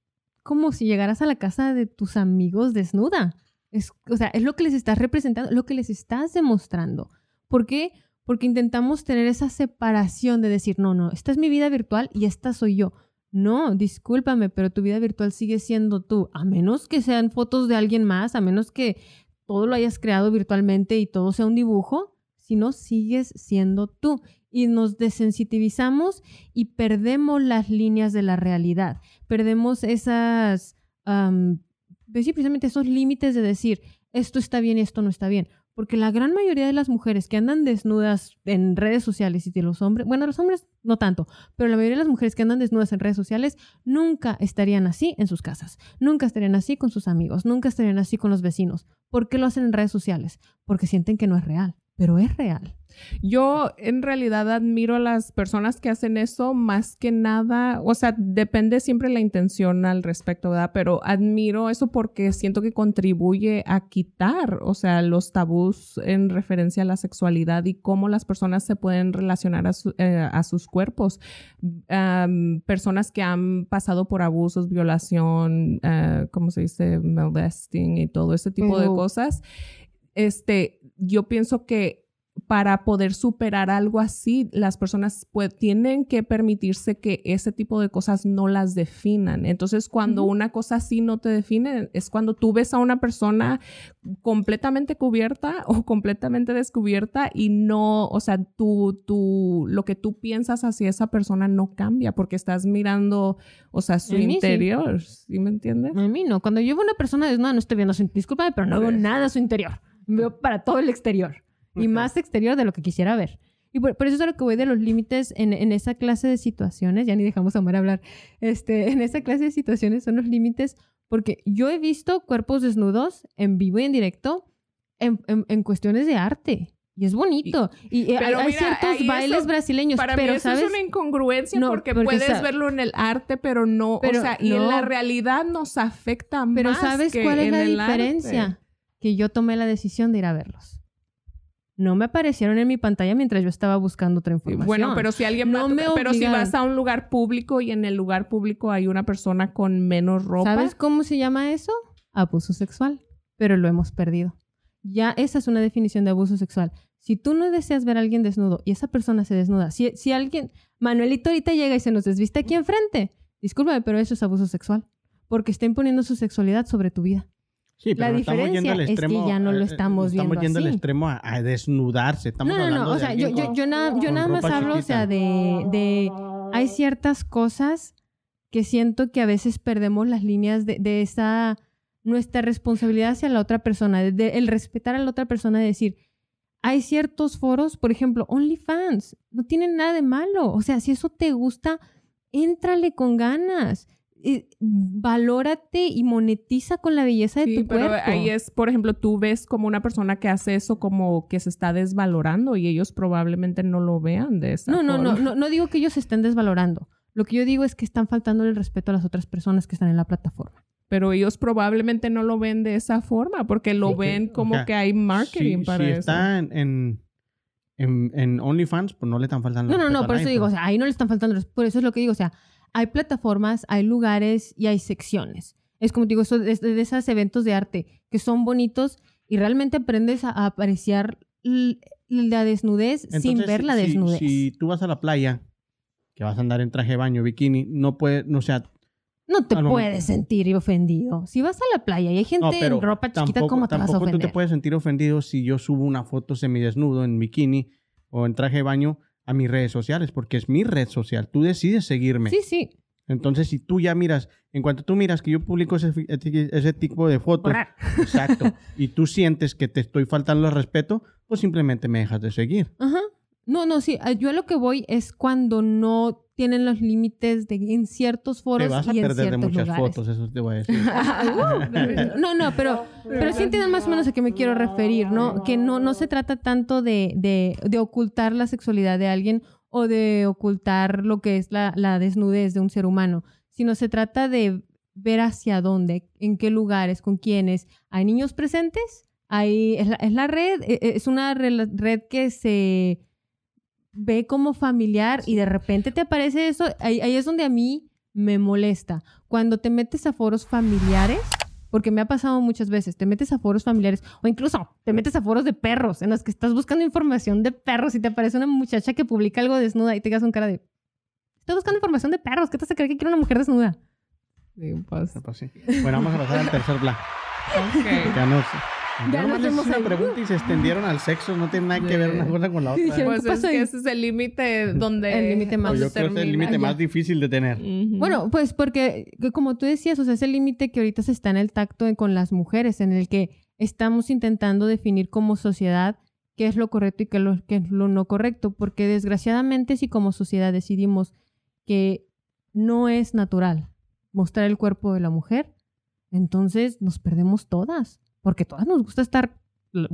como si llegaras a la casa de tus amigos desnuda. Es, o sea, es lo que les estás representando, lo que les estás demostrando. ¿Por qué? Porque intentamos tener esa separación de decir, no, no, esta es mi vida virtual y esta soy yo. No, discúlpame, pero tu vida virtual sigue siendo tú, a menos que sean fotos de alguien más, a menos que todo lo hayas creado virtualmente y todo sea un dibujo, si no, sigues siendo tú. Y nos desensitivizamos y perdemos las líneas de la realidad. Perdemos esas, pues precisamente esos límites de decir, esto está bien y esto no está bien. Porque la gran mayoría de las mujeres que andan desnudas en redes sociales y de los hombres, bueno, los hombres no tanto, pero la mayoría de las mujeres que andan desnudas en redes sociales nunca estarían así en sus casas, nunca estarían así con sus amigos, nunca estarían así con los vecinos. ¿Por qué lo hacen en redes sociales? Porque sienten que no es real, pero es real. Yo en realidad admiro a las personas que hacen eso más que nada, o sea, depende siempre la intención al respecto, ¿verdad? Pero admiro eso porque siento que contribuye a quitar, o sea, los tabús en referencia a la sexualidad y cómo las personas se pueden relacionar a, su- eh, a sus cuerpos. Am, personas que han pasado por abusos, violación, eh, ¿cómo se dice? Molesting y todo ese tipo de cosas. Este, yo pienso que para poder superar algo así, las personas pues, tienen que permitirse que ese tipo de cosas no las definan. Entonces, cuando una cosa así no te define, es cuando tú ves a una persona completamente cubierta *laughs* o completamente descubierta y no, o sea, tú, tú, lo que tú piensas hacia esa persona no cambia porque estás mirando, o sea, su sí. interior, ¿sí me entiendes? A mí no. Cuando yo veo una persona desnuda, no estoy viendo su discúlpame, pero no veo nada a su interior. Veo *laughs* para todo el exterior. Y más exterior de lo que quisiera ver. Y por, por eso es a lo que voy de los límites en, en esa clase de situaciones. Ya ni dejamos a Omar hablar. Este, *laughs* en esa clase de situaciones son los límites Porque yo he visto cuerpos desnudos en vivo y en directo en, en- en cuestiones de arte. Y es bonito. Y, eh, hay, Pero mira, ciertos bailes eso- brasileños, Para pero mí eso ¿sabes? es una incongruencia No, porque, porque puedes verlo en el arte, pero no, Pero o sea, y en no. la realidad nos afecta Pero más ¿sabes que cuál es la el arte. Que yo tomé la decisión de ir a verlos. No me aparecieron en mi pantalla mientras yo estaba buscando otra información. Bueno, pero si alguien No va- me pero si vas a un lugar público y en el lugar público hay una persona con menos ropa, ¿Sabes cómo se llama eso? Abuso sexual. Pero lo hemos perdido. Ya esa es una definición de abuso sexual. Si tú no deseas ver a alguien desnudo y esa persona se desnuda, si, si alguien, Manuelito ahorita llega y se nos desviste aquí enfrente, discúlpame, pero eso es abuso sexual. Porque está imponiendo su sexualidad sobre tu vida. Sí, La pero no estamos diferencia yendo al es que extremo, ya no lo eh, estamos Estamos viendo yendo al así. extremo a, a desnudarse. Estamos no, no, no. O sea, yo, yo, yo nada, yo nada más hablo, o sea, chiquita. de, de... Hay ciertas cosas que siento que a veces perdemos las líneas de, de esa... Nuestra responsabilidad hacia la otra persona, de, de el respetar a la otra persona, de decir, hay ciertos foros, por ejemplo, OnlyFans, no tienen nada de malo. O sea, si eso te gusta, éntrale con ganas. Eh, valórate y monetiza con la belleza de Sí, tu pero cuerpo. ahí es, por ejemplo, tú ves como una persona que hace eso como que se está desvalorando y ellos probablemente no lo vean de esa No, no, no, forma. no, no digo que ellos se estén desvalorando. Lo que yo digo es que están faltando el respeto a las otras personas que están en la plataforma. Pero ellos probablemente no lo ven de esa forma porque lo Sí, ven o como sea, que hay marketing si, para si eso. está en, en, en, en OnlyFans, pues no le están faltando. No, no, no, por eso nadie, digo, o pues. sea, ahí no le están faltando, por eso es lo que digo, o sea, hay plataformas, hay lugares y hay secciones. Es como te digo, eso es de esos eventos de arte que son bonitos y realmente aprendes a, a apreciar la desnudez sin Entonces, ver la si- desnudez. Si, tú vas a la playa, que vas a andar en traje de baño, bikini, no puede, no sea, no te puedes sentir ofendido. Si vas a la playa y hay gente no, pero en ropa chiquita, tampoco, ¿cómo te vas a tampoco tú ofender? te puedes sentir ofendido si yo subo una foto semidesnudo en bikini o en traje de baño a mis redes sociales, porque es mi red social. Tú decides seguirme. Sí, sí. Entonces, si tú ya miras, en cuanto tú miras que yo publico ese, ese tipo de fotos, *laughs* exacto, y tú sientes que te estoy faltando el respeto, pues simplemente me dejas de seguir. Ajá. No, no, sí. Yo a lo que voy es cuando no tienen los límites de en ciertos foros Te vas a y en perder de muchas lugares. fotos, eso te voy a decir. *laughs* No, no, pero, pero sí entienden más o menos a qué me quiero referir, ¿no? Que no, no se trata tanto de, de, de ocultar la sexualidad de alguien o de ocultar lo que es la, la desnudez de un ser humano, sino se trata de ver hacia dónde, en qué lugares, con quiénes. ¿Hay niños presentes? Hay, es, la, es la red, e- e- es una red que se ve como familiar y de repente te aparece eso, ahí, ahí es donde a mí me molesta. Cuando te metes a foros familiares, porque me ha pasado muchas veces, te metes a foros familiares o incluso te metes a foros de perros en los que estás buscando información de perros y te aparece una muchacha que publica algo desnuda y te quedas con cara de, estoy buscando información de perros, ¿qué te hace creer que quiero una mujer desnuda? Sí, pues, Pues sí. Bueno, vamos a pasar al tercer plan. ok. Ya nos, Ya ya hice vemos una ahí. pregunta y se extendieron al sexo. No tiene nada que ver una cosa con la otra. Pues ¿qué es que ese es el límite donde... El límite más- No, yo creo que es el límite más difícil de tener. Bueno, pues porque, que como tú decías, o sea, es el límite que ahorita se está en el tacto con las mujeres, en el que estamos intentando definir como sociedad qué es lo correcto y qué, lo, qué es lo no correcto, porque desgraciadamente si como sociedad decidimos que no es natural mostrar el cuerpo de la mujer, entonces nos perdemos todas, porque todas nos gusta estar,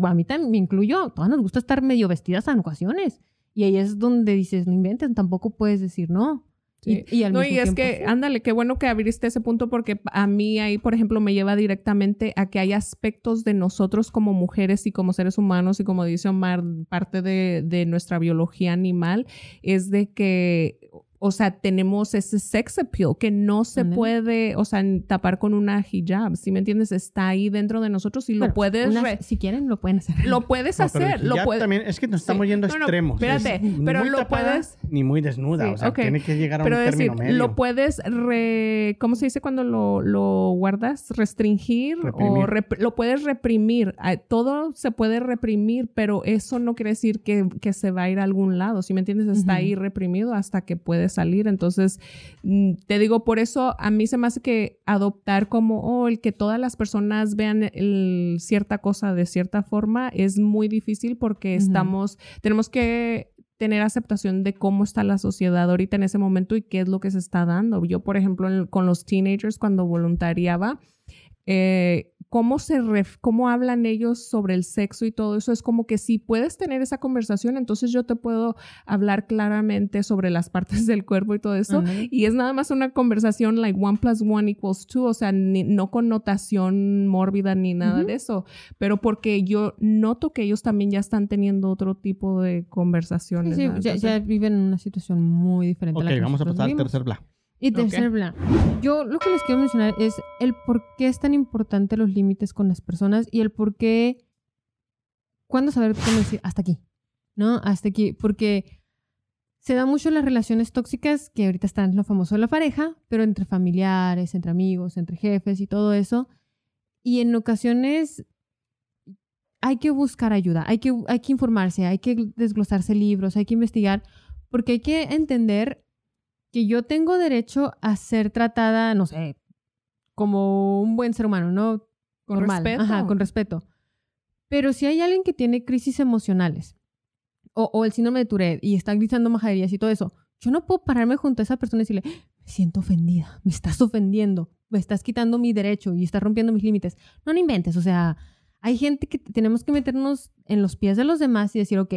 a mí también me incluyo, todas nos gusta estar medio vestidas en ocasiones. Y ahí es donde dices, no inventes, tampoco puedes decir no. Sí. Y, y al No, mismo y es tiempo, que, sí. ándale, qué bueno que abriste ese punto porque a mí ahí, por ejemplo, me lleva directamente a que hay aspectos de nosotros como mujeres y como seres humanos y como dice Omar, parte de, de nuestra biología animal es de que, o sea, tenemos ese sex appeal que no se puede, o sea, tapar con una hijab, ¿sí me entiendes? Está ahí dentro de nosotros y lo Bueno, puedes... si quieren, lo pueden hacer. lo puedes No, pero el hacer, lo puedes... también, es que nos estamos Sí. yendo a No, no, extremos. espérate, Es pero muy lo tapada, puedes- Ni muy desnuda. Sí, o sea, ok. tiene que llegar a Pero un decir, término medio. lo puedes, re- ¿cómo se dice cuando lo, lo guardas? Restringir o rep- lo puedes reprimir. Ah, Todo se puede reprimir, pero eso no quiere decir que, que se va a ir a algún lado. ¿Sí me entiendes? Está ahí reprimido hasta que puede salir. Entonces, mm, te digo, por eso a mí se me hace que adoptar como, oh, el que todas las personas vean el- cierta cosa de cierta forma es muy difícil porque estamos, tenemos que tener aceptación de cómo está la sociedad ahorita en ese momento y qué es lo que se está dando. Yo, por ejemplo, en- con los teenagers cuando voluntariaba, eh, cómo se ref- cómo hablan ellos sobre el sexo y todo eso es como que si puedes tener esa conversación entonces yo te puedo hablar claramente sobre las partes *laughs* del cuerpo y todo eso y es nada más una conversación like one plus one equals two o sea ni- no con notación mórbida ni nada de eso pero porque yo noto que ellos también ya están teniendo otro tipo de conversaciones sí, ya, viven en una situación muy diferente Ok, a la que vamos a pasar al tercer bla. Y tercer plan. Yo lo que les quiero mencionar es el por qué es tan importante los límites con las personas y el por qué. ¿Cuándo saber cómo decir hasta aquí? ¿No? Hasta aquí. Porque se da mucho las relaciones tóxicas, que ahorita están lo famoso de la pareja, pero entre familiares, entre amigos, entre jefes y todo eso. Y en ocasiones hay que buscar ayuda, hay que, hay que informarse, hay que desglosarse libros, hay que investigar, porque hay que entender que yo tengo derecho a ser tratada, no sé, como un buen ser humano, ¿no? con Normal. respeto Ajá, con respeto. Pero si hay alguien que tiene crisis emocionales o, o el síndrome de Tourette y está gritando majaderías y todo eso, yo no puedo pararme junto a esa persona y decirle, me siento ofendida, me estás ofendiendo, me estás quitando mi derecho y estás rompiendo mis límites. No, no inventes, o sea, hay gente que tenemos que meternos en los pies de los demás y decir, ok,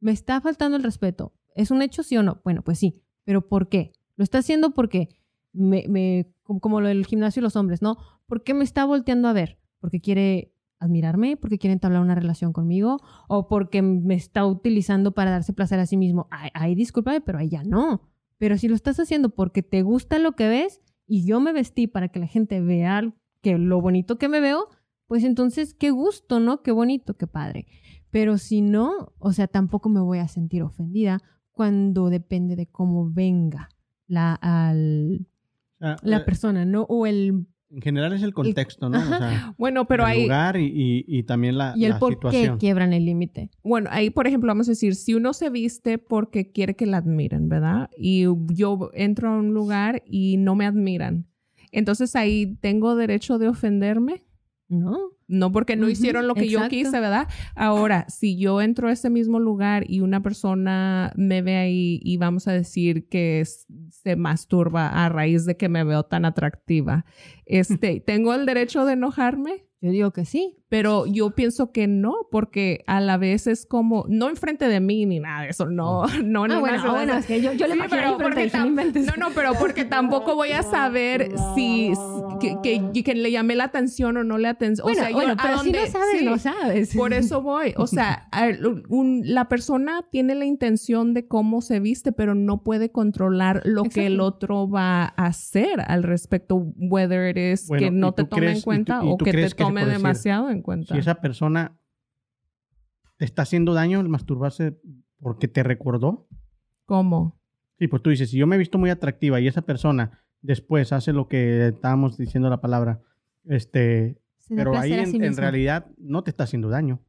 me está faltando el respeto. ¿Es un hecho sí o no? Bueno, pues sí, pero ¿por qué? Lo está haciendo porque me, como, lo del gimnasio y los hombres, ¿no? ¿Por qué me está volteando a ver? ¿Porque quiere admirarme? ¿Porque quiere entablar una relación conmigo? ¿O porque me está utilizando para darse placer a sí mismo? Ay, discúlpame, pero ahí ya no. Pero si lo estás haciendo porque te gusta lo que ves y yo me vestí para que la gente vea que lo bonito que me veo, pues entonces qué gusto, ¿no? Qué bonito, qué padre. Pero si no, o sea, tampoco me voy a sentir ofendida cuando depende de cómo venga la, al- la eh, persona, ¿no? O el, en general es el contexto, ¿no? O sea, bueno pero el ahí lugar y, y- y también la, y el la por situación. qué quiebran el límite. Bueno, ahí, por ejemplo, vamos a decir, si uno se viste porque quiere que la admiren, ¿verdad? Y yo entro a un lugar y no me admiran. Entonces ahí tengo derecho de ofenderme. ¿No? No porque no hicieron lo que yo quise, ¿verdad? Ahora, si yo entro a ese mismo lugar y una persona me ve ahí y vamos a decir que se masturba a raíz de que me veo tan atractiva, este, *laughs* ¿tengo el derecho de enojarme? Yo digo que sí. Pero yo pienso que no, porque a la vez es como, no enfrente de mí ni nada de eso, no, *laughs* no, no. ah, bueno, no, ah, bueno, es que yo, yo le Sí, pero porque no. No, pero porque tampoco voy a saber si que, que, que le llamé la atención o no le atención. Bueno, o sea, yo bueno, a pero si dónde- no sabes, sí, no sabes. Por eso voy. O sea, *laughs* a- un- la persona tiene la intención de cómo se viste, pero no puede controlar lo que el otro va a hacer al respecto, whether it is Bueno, que no ¿y te tome crees- en y tú- cuenta o que te tome demasiado en cuenta. Si esa persona te está haciendo daño el masturbarse porque te recordó. ¿Cómo? Sí, pues tú dices, si yo me he visto muy atractiva y esa persona después hace lo que estábamos diciendo la palabra, este, pero ahí en, sí en mismo. realidad no te está haciendo daño.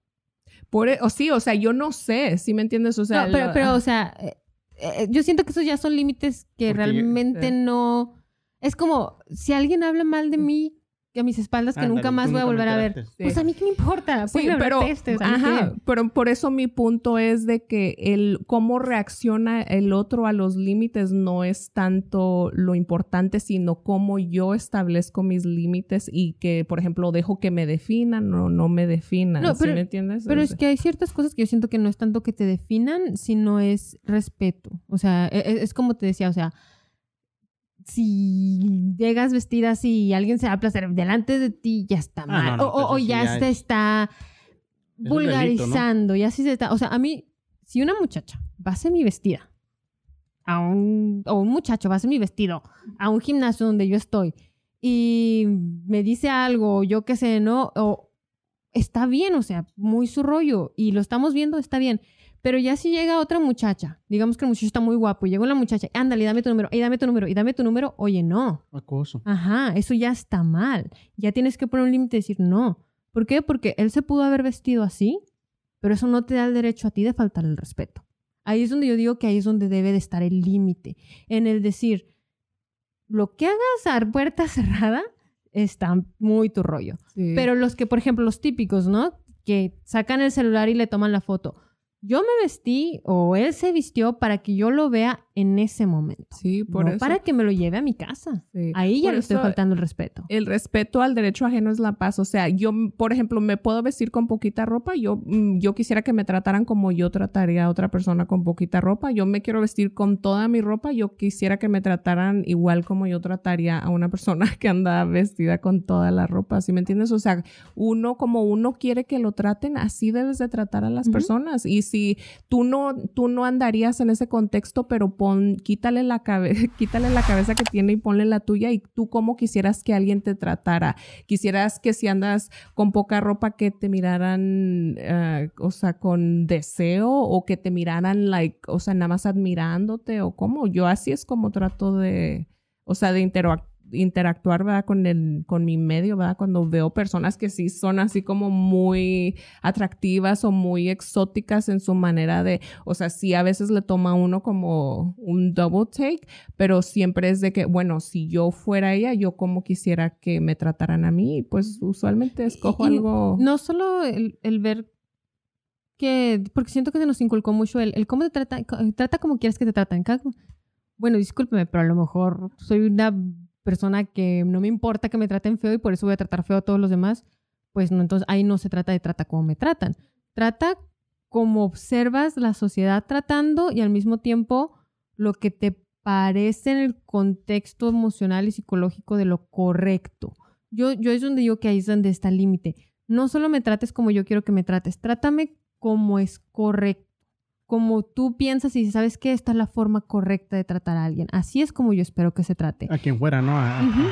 Por, e- o sí, o sea, yo no sé, ¿sí me entiendes? O sea, no, pero, lo- pero, o sea, eh, eh, yo siento que esos ya son límites que Porque- realmente Sí. no... Es como, si alguien habla mal de mí a mis espaldas que Ándale, nunca más voy a volver a ver. Sí. pues a mí qué me importa. Sí, Pueden pero, pestes, a mí ajá, qué. pero por eso mi punto es de que el cómo reacciona el otro a los límites no es tanto lo importante, sino cómo yo establezco mis límites y que, por ejemplo, dejo que me definan o no me definan. No, ¿sí pero- me entiendes? Pero O es que hay ciertas cosas que yo siento que no es tanto que te definan, sino es respeto. O sea, e- e- es, como te decía, o sea, si llegas vestida así y alguien se va a placer delante de ti, ya está mal. no, no, o, ya se es- está es un delito, ¿no? vulgarizando, ya sí se está. O sea, a mí, si una muchacha va a mi vestida, a un, o un muchacho va a mi vestido, a un gimnasio donde yo estoy, y me dice algo, yo qué sé, ¿no? O está bien, o sea, muy su rollo, y lo estamos viendo, está bien. Pero ya si llega otra muchacha, digamos que el muchacho está muy guapo, y llega la muchacha, ándale, dame tu número, y dame tu número, y dame tu número, oye, no. Acoso. Ajá, eso ya está mal. Ya tienes que poner un límite y decir no. ¿Por qué? Porque él se pudo haber vestido así, pero eso no te da el derecho a ti de faltar el respeto. Ahí es donde yo digo que ahí es donde debe de estar el límite. En el decir, lo que hagas a puerta *laughs* cerrada está muy tu rollo. sí. Pero los que, por ejemplo, los típicos, ¿no? Que sacan el celular y le toman la foto. Yo me vestí o él se vistió para que yo lo vea en ese momento. Sí, por no eso. para que me lo lleve a mi casa. Sí. Ahí ya le estoy faltando el respeto. El respeto al derecho ajeno es la paz. O sea, yo, por ejemplo, me puedo vestir con poquita ropa. Yo, mm, yo quisiera que me trataran como yo trataría a otra persona con poquita ropa. Yo me quiero vestir con toda mi ropa. Yo quisiera que me trataran igual como yo trataría a una persona *laughs* que anda vestida con toda la ropa. ¿Sí me entiendes? O sea, uno como uno quiere que lo traten, así debes de tratar a las personas. Y si tú no, tú no andarías en ese contexto, pero pon, quítale la *laughs* quítale la cabeza que tiene y ponle la tuya y tú cómo quisieras que alguien te tratara. Quisieras que si andas con poca ropa que te miraran, eh, o sea, con deseo o que te miraran, like, o sea, nada más admirándote o cómo. Yo así es como trato de, o sea, de interactuar interactuar, ¿verdad? Con el, con mi medio, ¿verdad? Cuando veo personas que sí son así como muy atractivas o muy exóticas en su manera de, o sea, sí a veces le toma a uno como un double take, pero siempre es de que, bueno, si yo fuera ella, yo como quisiera que me trataran a mí, pues usualmente escojo Y- algo. No solo el, el ver que, porque siento que se nos inculcó mucho el, el cómo te trata, trata como quieres que te traten. Bueno, discúlpeme, pero a lo mejor soy una persona que no me importa que me traten feo y por eso voy a tratar feo a todos los demás. Pues no, entonces ahí no se trata de trata como me tratan. Trata como observas la sociedad tratando y al mismo tiempo lo que te parece en el contexto emocional y psicológico de lo correcto. Yo, yo es donde digo que ahí es donde está el límite. No solo me trates como yo quiero que me trates, trátame como es correcto, como tú piensas y dices, sabes que esta es la forma correcta de tratar a alguien. Así es como yo espero que se trate. A quien fuera, ¿no? A- a- Ujú.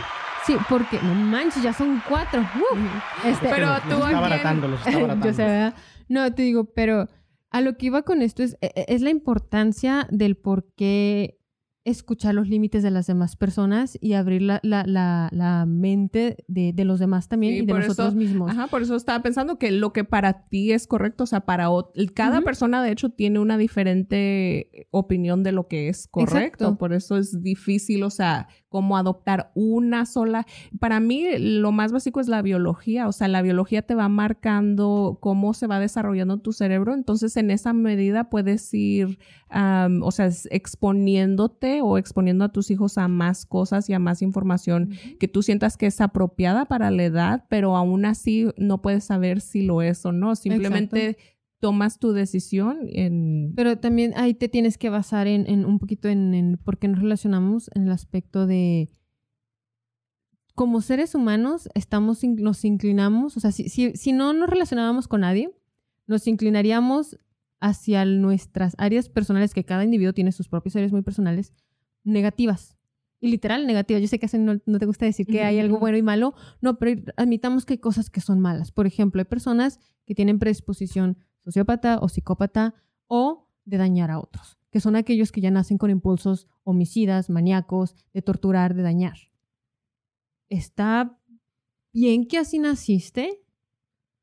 Sí, porque no manches, ya son cuatro. Uh, este, Pero los- tú los a está abaratando, los está abaratando. *laughs* yo sé, ¿verdad? No, te digo, pero a lo que iba con esto es, e- e- es la importancia del por qué escuchar los límites de las demás personas y abrir la, la, la, la mente de, de los demás también Sí, y de nosotros eso- mismos. Ajá, por eso estaba pensando que lo que para ti es correcto, o sea, para cada persona de hecho tiene una diferente opinión de lo que es correcto, Exacto. por eso es difícil, o sea, como adoptar una sola. Para mí lo más básico es la biología, o sea, la biología te va marcando cómo se va desarrollando tu cerebro, entonces en esa medida puedes ir, o sea, es- o exponiendo a tus hijos a más cosas y a más información que tú sientas que es apropiada para la edad, pero aún así no puedes saber si lo es o no. Simplemente tomas tu decisión en... Pero también ahí te tienes que basar en, en un poquito en, en por qué nos relacionamos en el aspecto de como seres humanos estamos nos inclinamos, o sea, si, si, si no nos relacionábamos con nadie, nos inclinaríamos hacia nuestras áreas personales, que cada individuo tiene sus propias áreas muy personales, negativas. Y literal negativas. Yo sé que no, no te gusta decir que hay algo bueno y malo, no, pero admitamos que hay cosas que son malas. Por ejemplo, hay personas que tienen predisposición sociópata o psicópata o de dañar a otros, que son aquellos que ya nacen con impulsos homicidas, maníacos, de torturar, de dañar. Está bien que así naciste,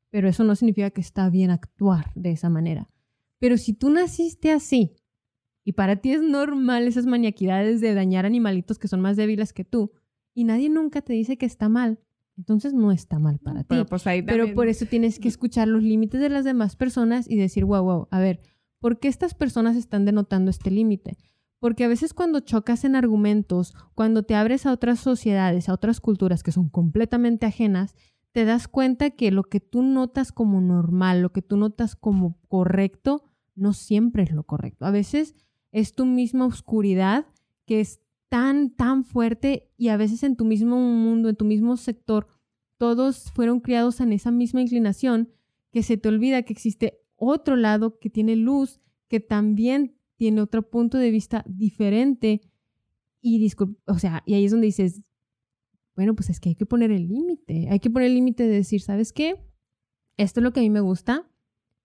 pero eso no significa que está bien actuar de esa manera. Pero si tú naciste así y para ti es normal esas maniaquidades de dañar animalitos que son más débiles que tú y nadie nunca te dice que está mal, entonces no está mal para ti. Pero pues ahí Pero por eso tienes que *laughs* escuchar los límites de las demás personas y decir, wow, wow, a ver, ¿por qué estas personas están denotando este límite? Porque a veces cuando chocas en argumentos, cuando te abres a otras sociedades, a otras culturas que son completamente ajenas, te das cuenta que lo que tú notas como normal, lo que tú notas como correcto, no siempre es lo correcto. A veces es tu misma oscuridad que es tan, tan fuerte y a veces en tu mismo mundo, en tu mismo sector, todos fueron criados en esa misma inclinación que se te olvida que existe otro lado que tiene luz, que también tiene otro punto de vista diferente y o sea, y ahí es donde dices, bueno, pues es que hay que poner el límite, hay que poner el límite de decir, ¿sabes qué? Esto es lo que a mí me gusta,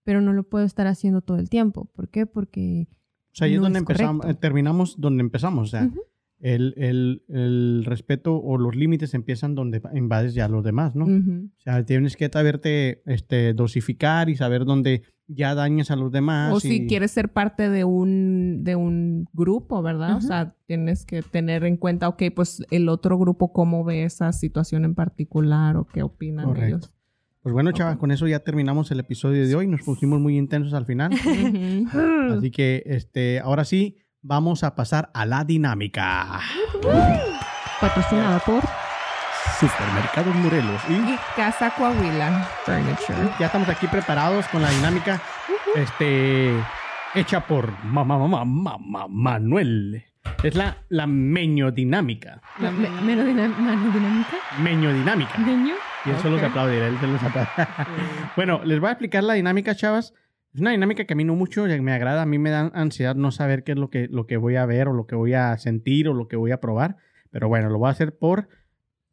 pero no lo puedo estar haciendo todo el tiempo. ¿Por qué? Porque O sea, ahí es no donde es empezamos, eh, terminamos donde empezamos. O sea, Ujú. el, el- el respeto o los límites empiezan donde invades ya a los demás, ¿no? Ujú. O sea, tienes que saberte este, dosificar y saber dónde ya dañas a los demás. O si y- quieres ser parte de un, de un grupo, ¿verdad? O Ajá. sea, tienes que tener en cuenta, ok, pues el otro grupo cómo ve esa situación en particular o qué opinan Correcto. ellos. Pues bueno, chavas, con eso ya terminamos el episodio de hoy. Nos pusimos muy intensos al final. *laughs* Así que, este, ahora sí, vamos a pasar a la dinámica. Patrocinada por. Supermercados Morelos. Y Y Casa Coahuila Furniture. ya estamos aquí preparados con la dinámica, este, hecha por mamá, mamá, mamá, Manuel. Es la, la meñodinámica. Me- Menos dinam- mano dinámica. Meñodinámica. Niño. Y solo se aplaudirá, él se los aplaude. *laughs* bueno, les voy a explicar la dinámica, chavas. Es una dinámica que a mí no mucho me agrada. A mí me da ansiedad no saber qué es lo que, lo que voy a ver o lo que voy a sentir o lo que voy a probar. Pero bueno, lo voy a hacer por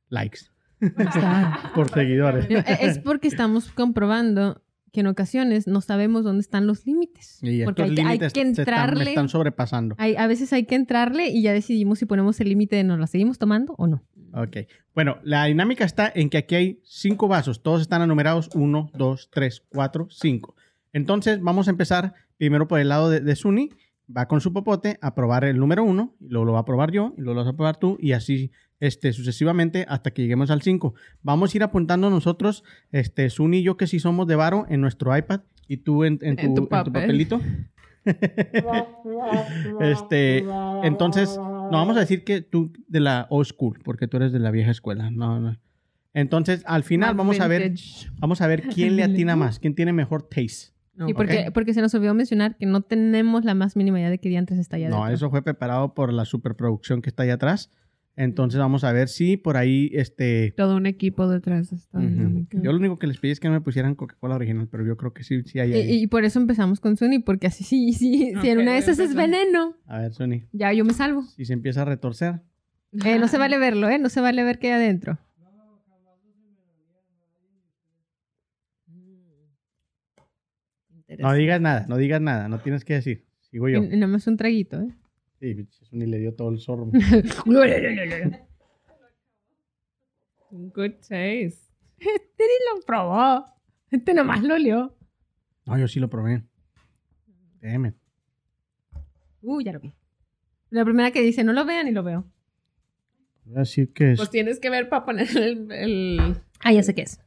likes. *laughs* por seguidores. No, e- Es porque *laughs* estamos comprobando que en ocasiones no sabemos dónde están los límites. Y porque estos hay que, que se están, me entrarle. están sobrepasando. hay- a veces hay que entrarle y ya decidimos si ponemos el límite de nos la seguimos tomando o no. Ok. Bueno, la dinámica está en que aquí hay cinco vasos. Todos están enumerados. Uno, dos, tres, cuatro, cinco. Entonces, vamos a empezar primero por el lado de, de Suni. Va con su popote a probar el número uno. Y luego lo va a probar yo. Y luego lo vas a probar tú. Y así este, sucesivamente hasta que lleguemos al cinco. Vamos a ir apuntando nosotros, este, Suni y yo, que sí somos de varo, en nuestro iPad. Y tú en, en tu, En tu en tu papel. papelito. *laughs* este, entonces, no vamos a decir que tú de la old school, porque tú eres de la vieja escuela. No, no. Entonces, al final vamos a ver, vamos a ver *laughs* quién le atina más, quién tiene mejor taste. Y porque, porque se nos olvidó mencionar que no tenemos la más mínima idea de qué diantres está allá No, eso fue preparado por la superproducción que está ahí atrás. Entonces vamos a ver si por ahí, este... Todo un equipo detrás de esta ujú. dinámica. Yo lo único que les pedí es que no me pusieran Coca-Cola original, pero yo creo que sí, sí hay Y, ahí. y por eso empezamos con Sony, porque así sí, sí, si en una de esas es veneno, A ver, Sony, ya yo me salvo. si se empieza a retorcer. Eh, no se vale verlo, ¿eh? No se vale ver qué hay adentro. No digas nada, no digas nada, no tienes que decir. Sigo yo. Y- y nada más un traguito, ¿eh? Sí, Sony le dio todo el sorbo. *laughs* Good taste. Este ni lo probó. Este nomás lo olió. No, yo sí lo probé. Déjeme. Uh, ya lo vi. La primera que dice, no lo vean y lo veo. Voy a decir que es... Pues tienes que ver para poner el, el- Ah, ya sé qué es.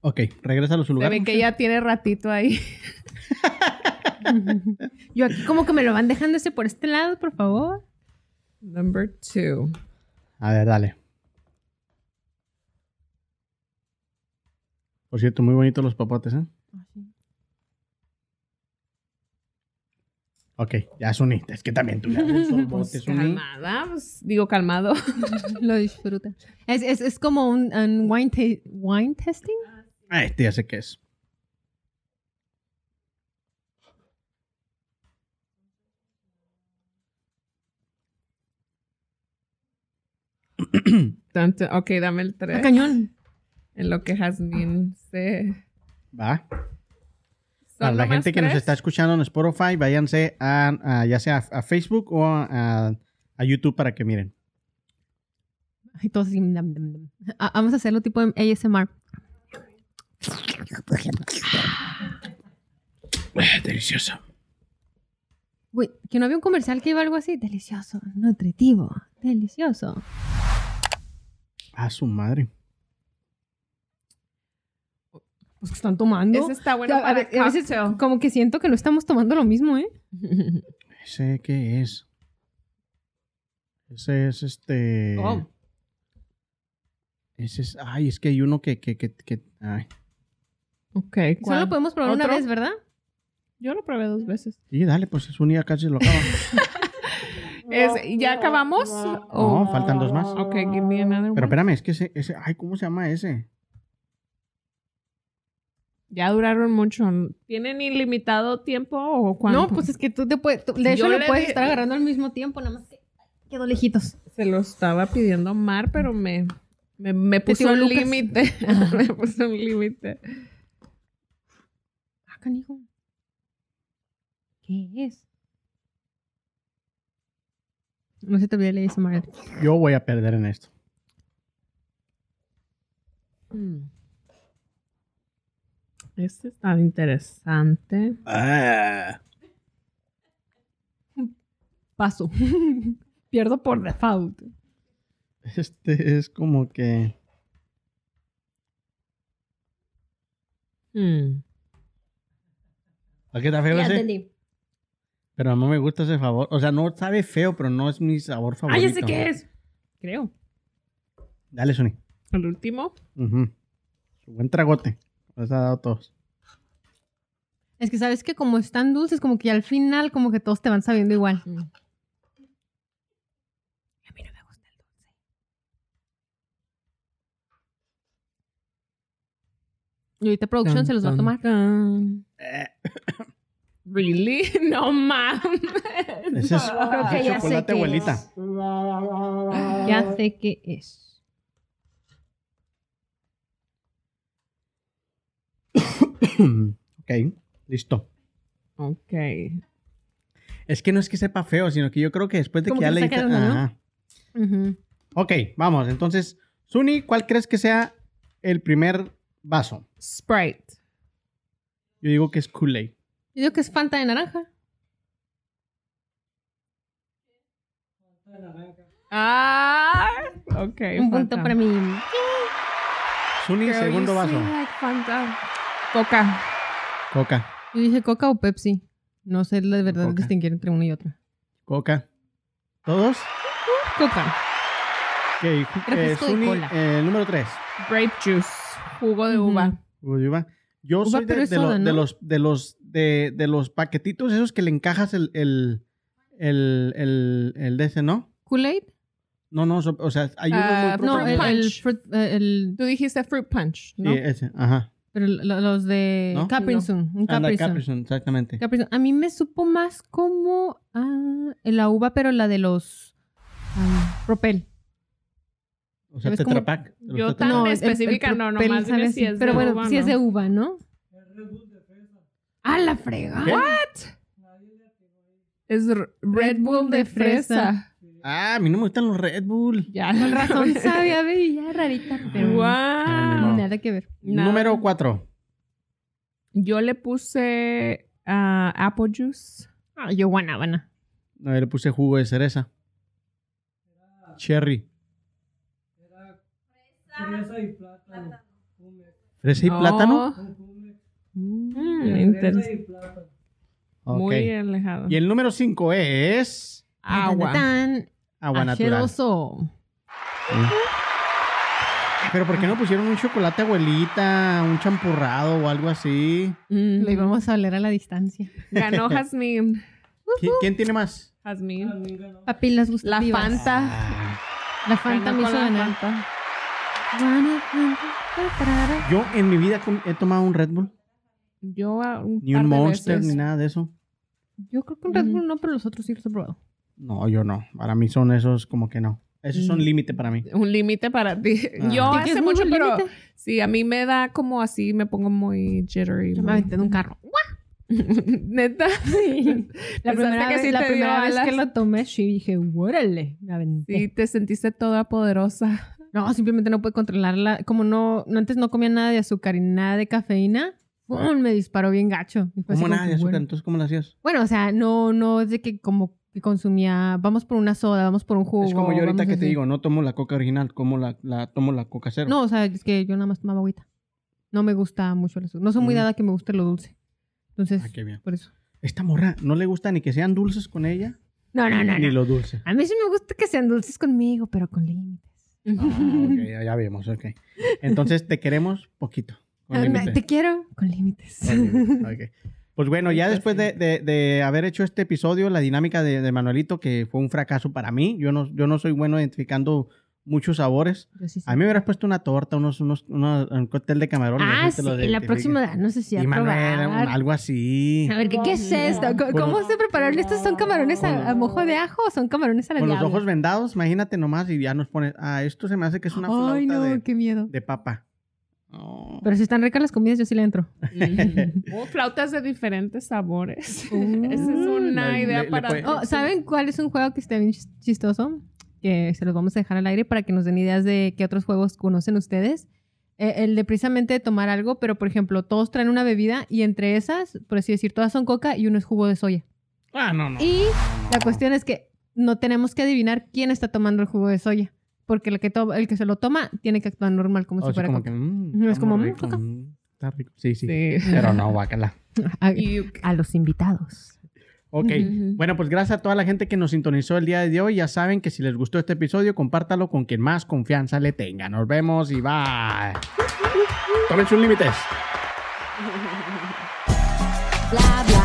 Ok, regresa a su Se lugar. ve que ya tiene ratito ahí. *laughs* *laughs* Yo aquí como que me lo van dejando ese por este lado, por favor. Number two. A ver, dale. Por cierto, muy bonitos los papotes, ¿eh? Ok, ya Suni. Es que también tú sorbote, *laughs* Suni. Calmada, pues, digo calmado. *laughs* lo disfruta. Es, es, es como un, un wine, wine testing. Ah, este ya sé qué es. Tanto- ok, dame el Ah, tres. cañón. En lo que Jasmine se... Va. ¿Son Para la gente que nos está escuchando en Spotify, váyanse a, a- ya sea a, a Facebook o a, a YouTube para que miren. Ay, todos así, dam, dam, dam. Ah, vamos a hacerlo tipo ASMR. Delicioso. Uy, que no había un comercial que iba algo así. Delicioso, nutritivo, delicioso. A su madre. Pues que están tomando. Ese está bueno O sea, a, para ve- a veces cocktail. como que siento que no estamos tomando lo mismo, ¿eh? *laughs* ¿Ese qué es? Ese es este. Oh. Ese es. Ay, es que hay uno que. que, que, que- ay. Ok, Solo ¿cuál? podemos probar una vez, ¿verdad? Yo lo probé dos veces. Sí, dale, pues es un día casi lo acaba. *laughs* Es, ¿Ya acabamos? No, Oh. faltan dos más. Ok, give me another Pero one. espérame, es que ese, ese. Ay, ¿cómo se llama ese? Ya duraron mucho. ¿Tienen ilimitado tiempo o cuánto? No, pues es que tú te puedes. tú- de hecho, Yo lo le puedes di- estar agarrando al mismo tiempo, nada más que quedó lejitos. Se lo estaba pidiendo Mar, pero me, me, me puso tiró un Lucas. límite. *laughs* *laughs* me puso un límite. Ah, canijo. ¿Qué es? No se te olvide leer Smart. Yo voy a perder en esto. Hmm. Este está interesante. Ah. Paso. *laughs* Pierdo por default. Este es como que. Hmm. ¿A qué te refieres? Ya entendí. Pero no me gusta ese favor. O sea, no sabe feo, pero no es mi sabor Ah, favorito. ya sé qué es. Creo. Dale, Sony. El último. Ujú. Su Buen tragote. Los ha dado todos. Es que sabes que como están dulces, como que al final como que todos te van sabiendo igual. Mm. A mí no me gusta el dulce. Y ahorita producción Tan, se los va a tomar. Eh, Really? *laughs* No mames. ese es, Creo que ya sé chocolate, abuelita. es. Ya sé qué es. *coughs* ok, listo. Ok. Es que no es que sepa feo, sino que yo creo que después de que ya que le le diste- saca de onda, ¿no? Ajá. Ujú. Ok, vamos. Entonces, Suni, ¿cuál crees que sea el primer vaso? Sprite. Yo digo que es Kool-Aid. Yo digo que es Fanta de naranja. Ah. Ok. Un punto Fanta. para mí. Suni, Girl, segundo vaso. like Fanta. Coca. Coca. Yo dije Coca o Pepsi. No sé de verdad Coca. distinguir entre una y otra. Coca. ¿Todos? Coca. Ok, eh, de cola. eh, el número tres. Grape juice. Jugo de uva. Uy, uva. Yo soy de, de lo- de los de los de, de los paquetitos esos que le encajas el el el, el, el de ese, ¿no? ¿Kool-Aid? No, no, so- o sea, hay uno Ah, muy No, el, Fruit el, punch. fruit- eh, el- Tú dijiste fruit punch, ¿no? Sí, ese, ajá. pero lo- los de ¿No? Capri No. Sun, un Anda, Capri Sun. Capri Sun, exactamente. Capri Sun. A mí me supo más como ah, la uva, pero la de los ah, Propel. O sea, ¿sabes cómo? Tetra Pak. de los Yo tan. No, el- específica, el no, Propel nomás dime si es Pero de bueno, uva, si es ¿no? de uva, ¿no? ¡Ah, la frega! ¿Qué? Es Red Bull de fresa. Ah, a mí no me gustan los Red Bull. Ya. Con razón *laughs* sabía, baby, ya rarita, pero Wow. nada que ver. Nada. Número cuatro. Yo le puse ah, apple juice. Ah, yo guanábana. A ver, le puse jugo de cereza. Cherry. Fresa y plátano. Mm, interesante. Ok. Muy alejado. Y el número 5 es Agua. Tan agua natural. asqueroso. Pero ¿por qué no pusieron un chocolate abuelita, un champurrado o algo así? Mm. Lo íbamos a oler a la distancia. Ganó *laughs* Jazmín. ¿Qui- ¿Quién tiene más? Jazmín. Papi, las La gustativas. Fanta. Ah, La Fanta Ganó me con hizo la ganar. Fanta. Yo en mi vida he tomado un Red Bull, Yo un ni par un de Monster, veces. ni nada de eso. Yo creo que un Red Ujú. Bull no, pero los otros sí los he probado. No, yo no. Para mí son esos como que no. Esos son Mm. límite para mí. Un límite para ti. Ah. Yo ¿Qué es hace mucho, pero sí, a mí me da como así, me pongo muy jittery. Yo me aventé de un carro. *laughs* Neta. La Pensaste primera, que vez, sí la primera vez que lo tomé, sí dije, órale, me aventé. Sí, te sentiste toda poderosa. No, simplemente no pude controlarla. Como no, no- antes no comía nada de azúcar y nada de cafeína, ¡pum! me disparó bien gacho. ¿Cómo nada de azúcar? bueno. Entonces, ¿cómo lo hacías? Bueno, o sea, no, no es de que como que consumía, vamos por una soda, vamos por un jugo. es como yo ahorita que te digo, no tomo la coca original, como la, la tomo la coca cero. No, o sea, es que yo nada más tomaba agüita. No me gusta mucho el azúcar. No soy muy Mm. dada que me guste lo dulce. Entonces, Ah, qué bien. por eso. Esta morra no le gusta ni que sean dulces con ella, No, no, no, ni no. lo dulce. A mí sí me gusta que sean dulces conmigo, pero con límites. Ah, ok, *laughs* ya, vemos, ok. Entonces te queremos poquito. con Ah. Te quiero con límites. Con límite, ok. Pues bueno, ya después de, de- de haber hecho este episodio, la dinámica de, de Manuelito, que fue un fracaso para mí, yo no, yo no soy bueno identificando muchos sabores. Sí. A mí me hubieras puesto una torta, unos, unos, unos- un cóctel de camarón. y Ah, sí, lo la identifique. próxima no sé si a Y Manuel, probar. algo así. A ver, ¿qué, qué es esto? ¿Cómo, se prepararon estos? ¿Son camarones Con- a, a mojo de ajo o son camarones a la Con los ojos vendados, imagínate nomás y ya nos pone, ah, esto se me hace que es una flauta Ay, no, de, qué miedo. de papa. Oh. Pero si están ricas las comidas, yo sí le entro. *laughs* Oh, flautas de diferentes sabores. Uh. Esa es una Le- idea le- le para... puede- Oh, ¿Saben cuál es un juego que está bien chis- chistoso? Que se los vamos a dejar al aire para que nos den ideas de qué otros juegos conocen ustedes. Eh, el de precisamente tomar algo, pero por ejemplo, todos traen una bebida y entre esas, por así decir, todas son coca y uno es jugo de soya. Ah, no, no. Y la cuestión es que no tenemos que adivinar quién está tomando el jugo de soya. Porque el que, to- el que se lo toma tiene que actuar normal, como O si sea, fuera como coca. que, mm, Es está como, muy mm, rico, coca. mm, Está rico. Sí, sí. Sí. Pero no, guácala. *laughs* A, Y- a los invitados. Ok. Bueno, pues gracias a toda la gente que nos sintonizó el día de hoy. Ya saben que si les gustó este episodio, compártalo con quien más confianza le tenga. Nos vemos y bye. Tomen sus límites. Bla,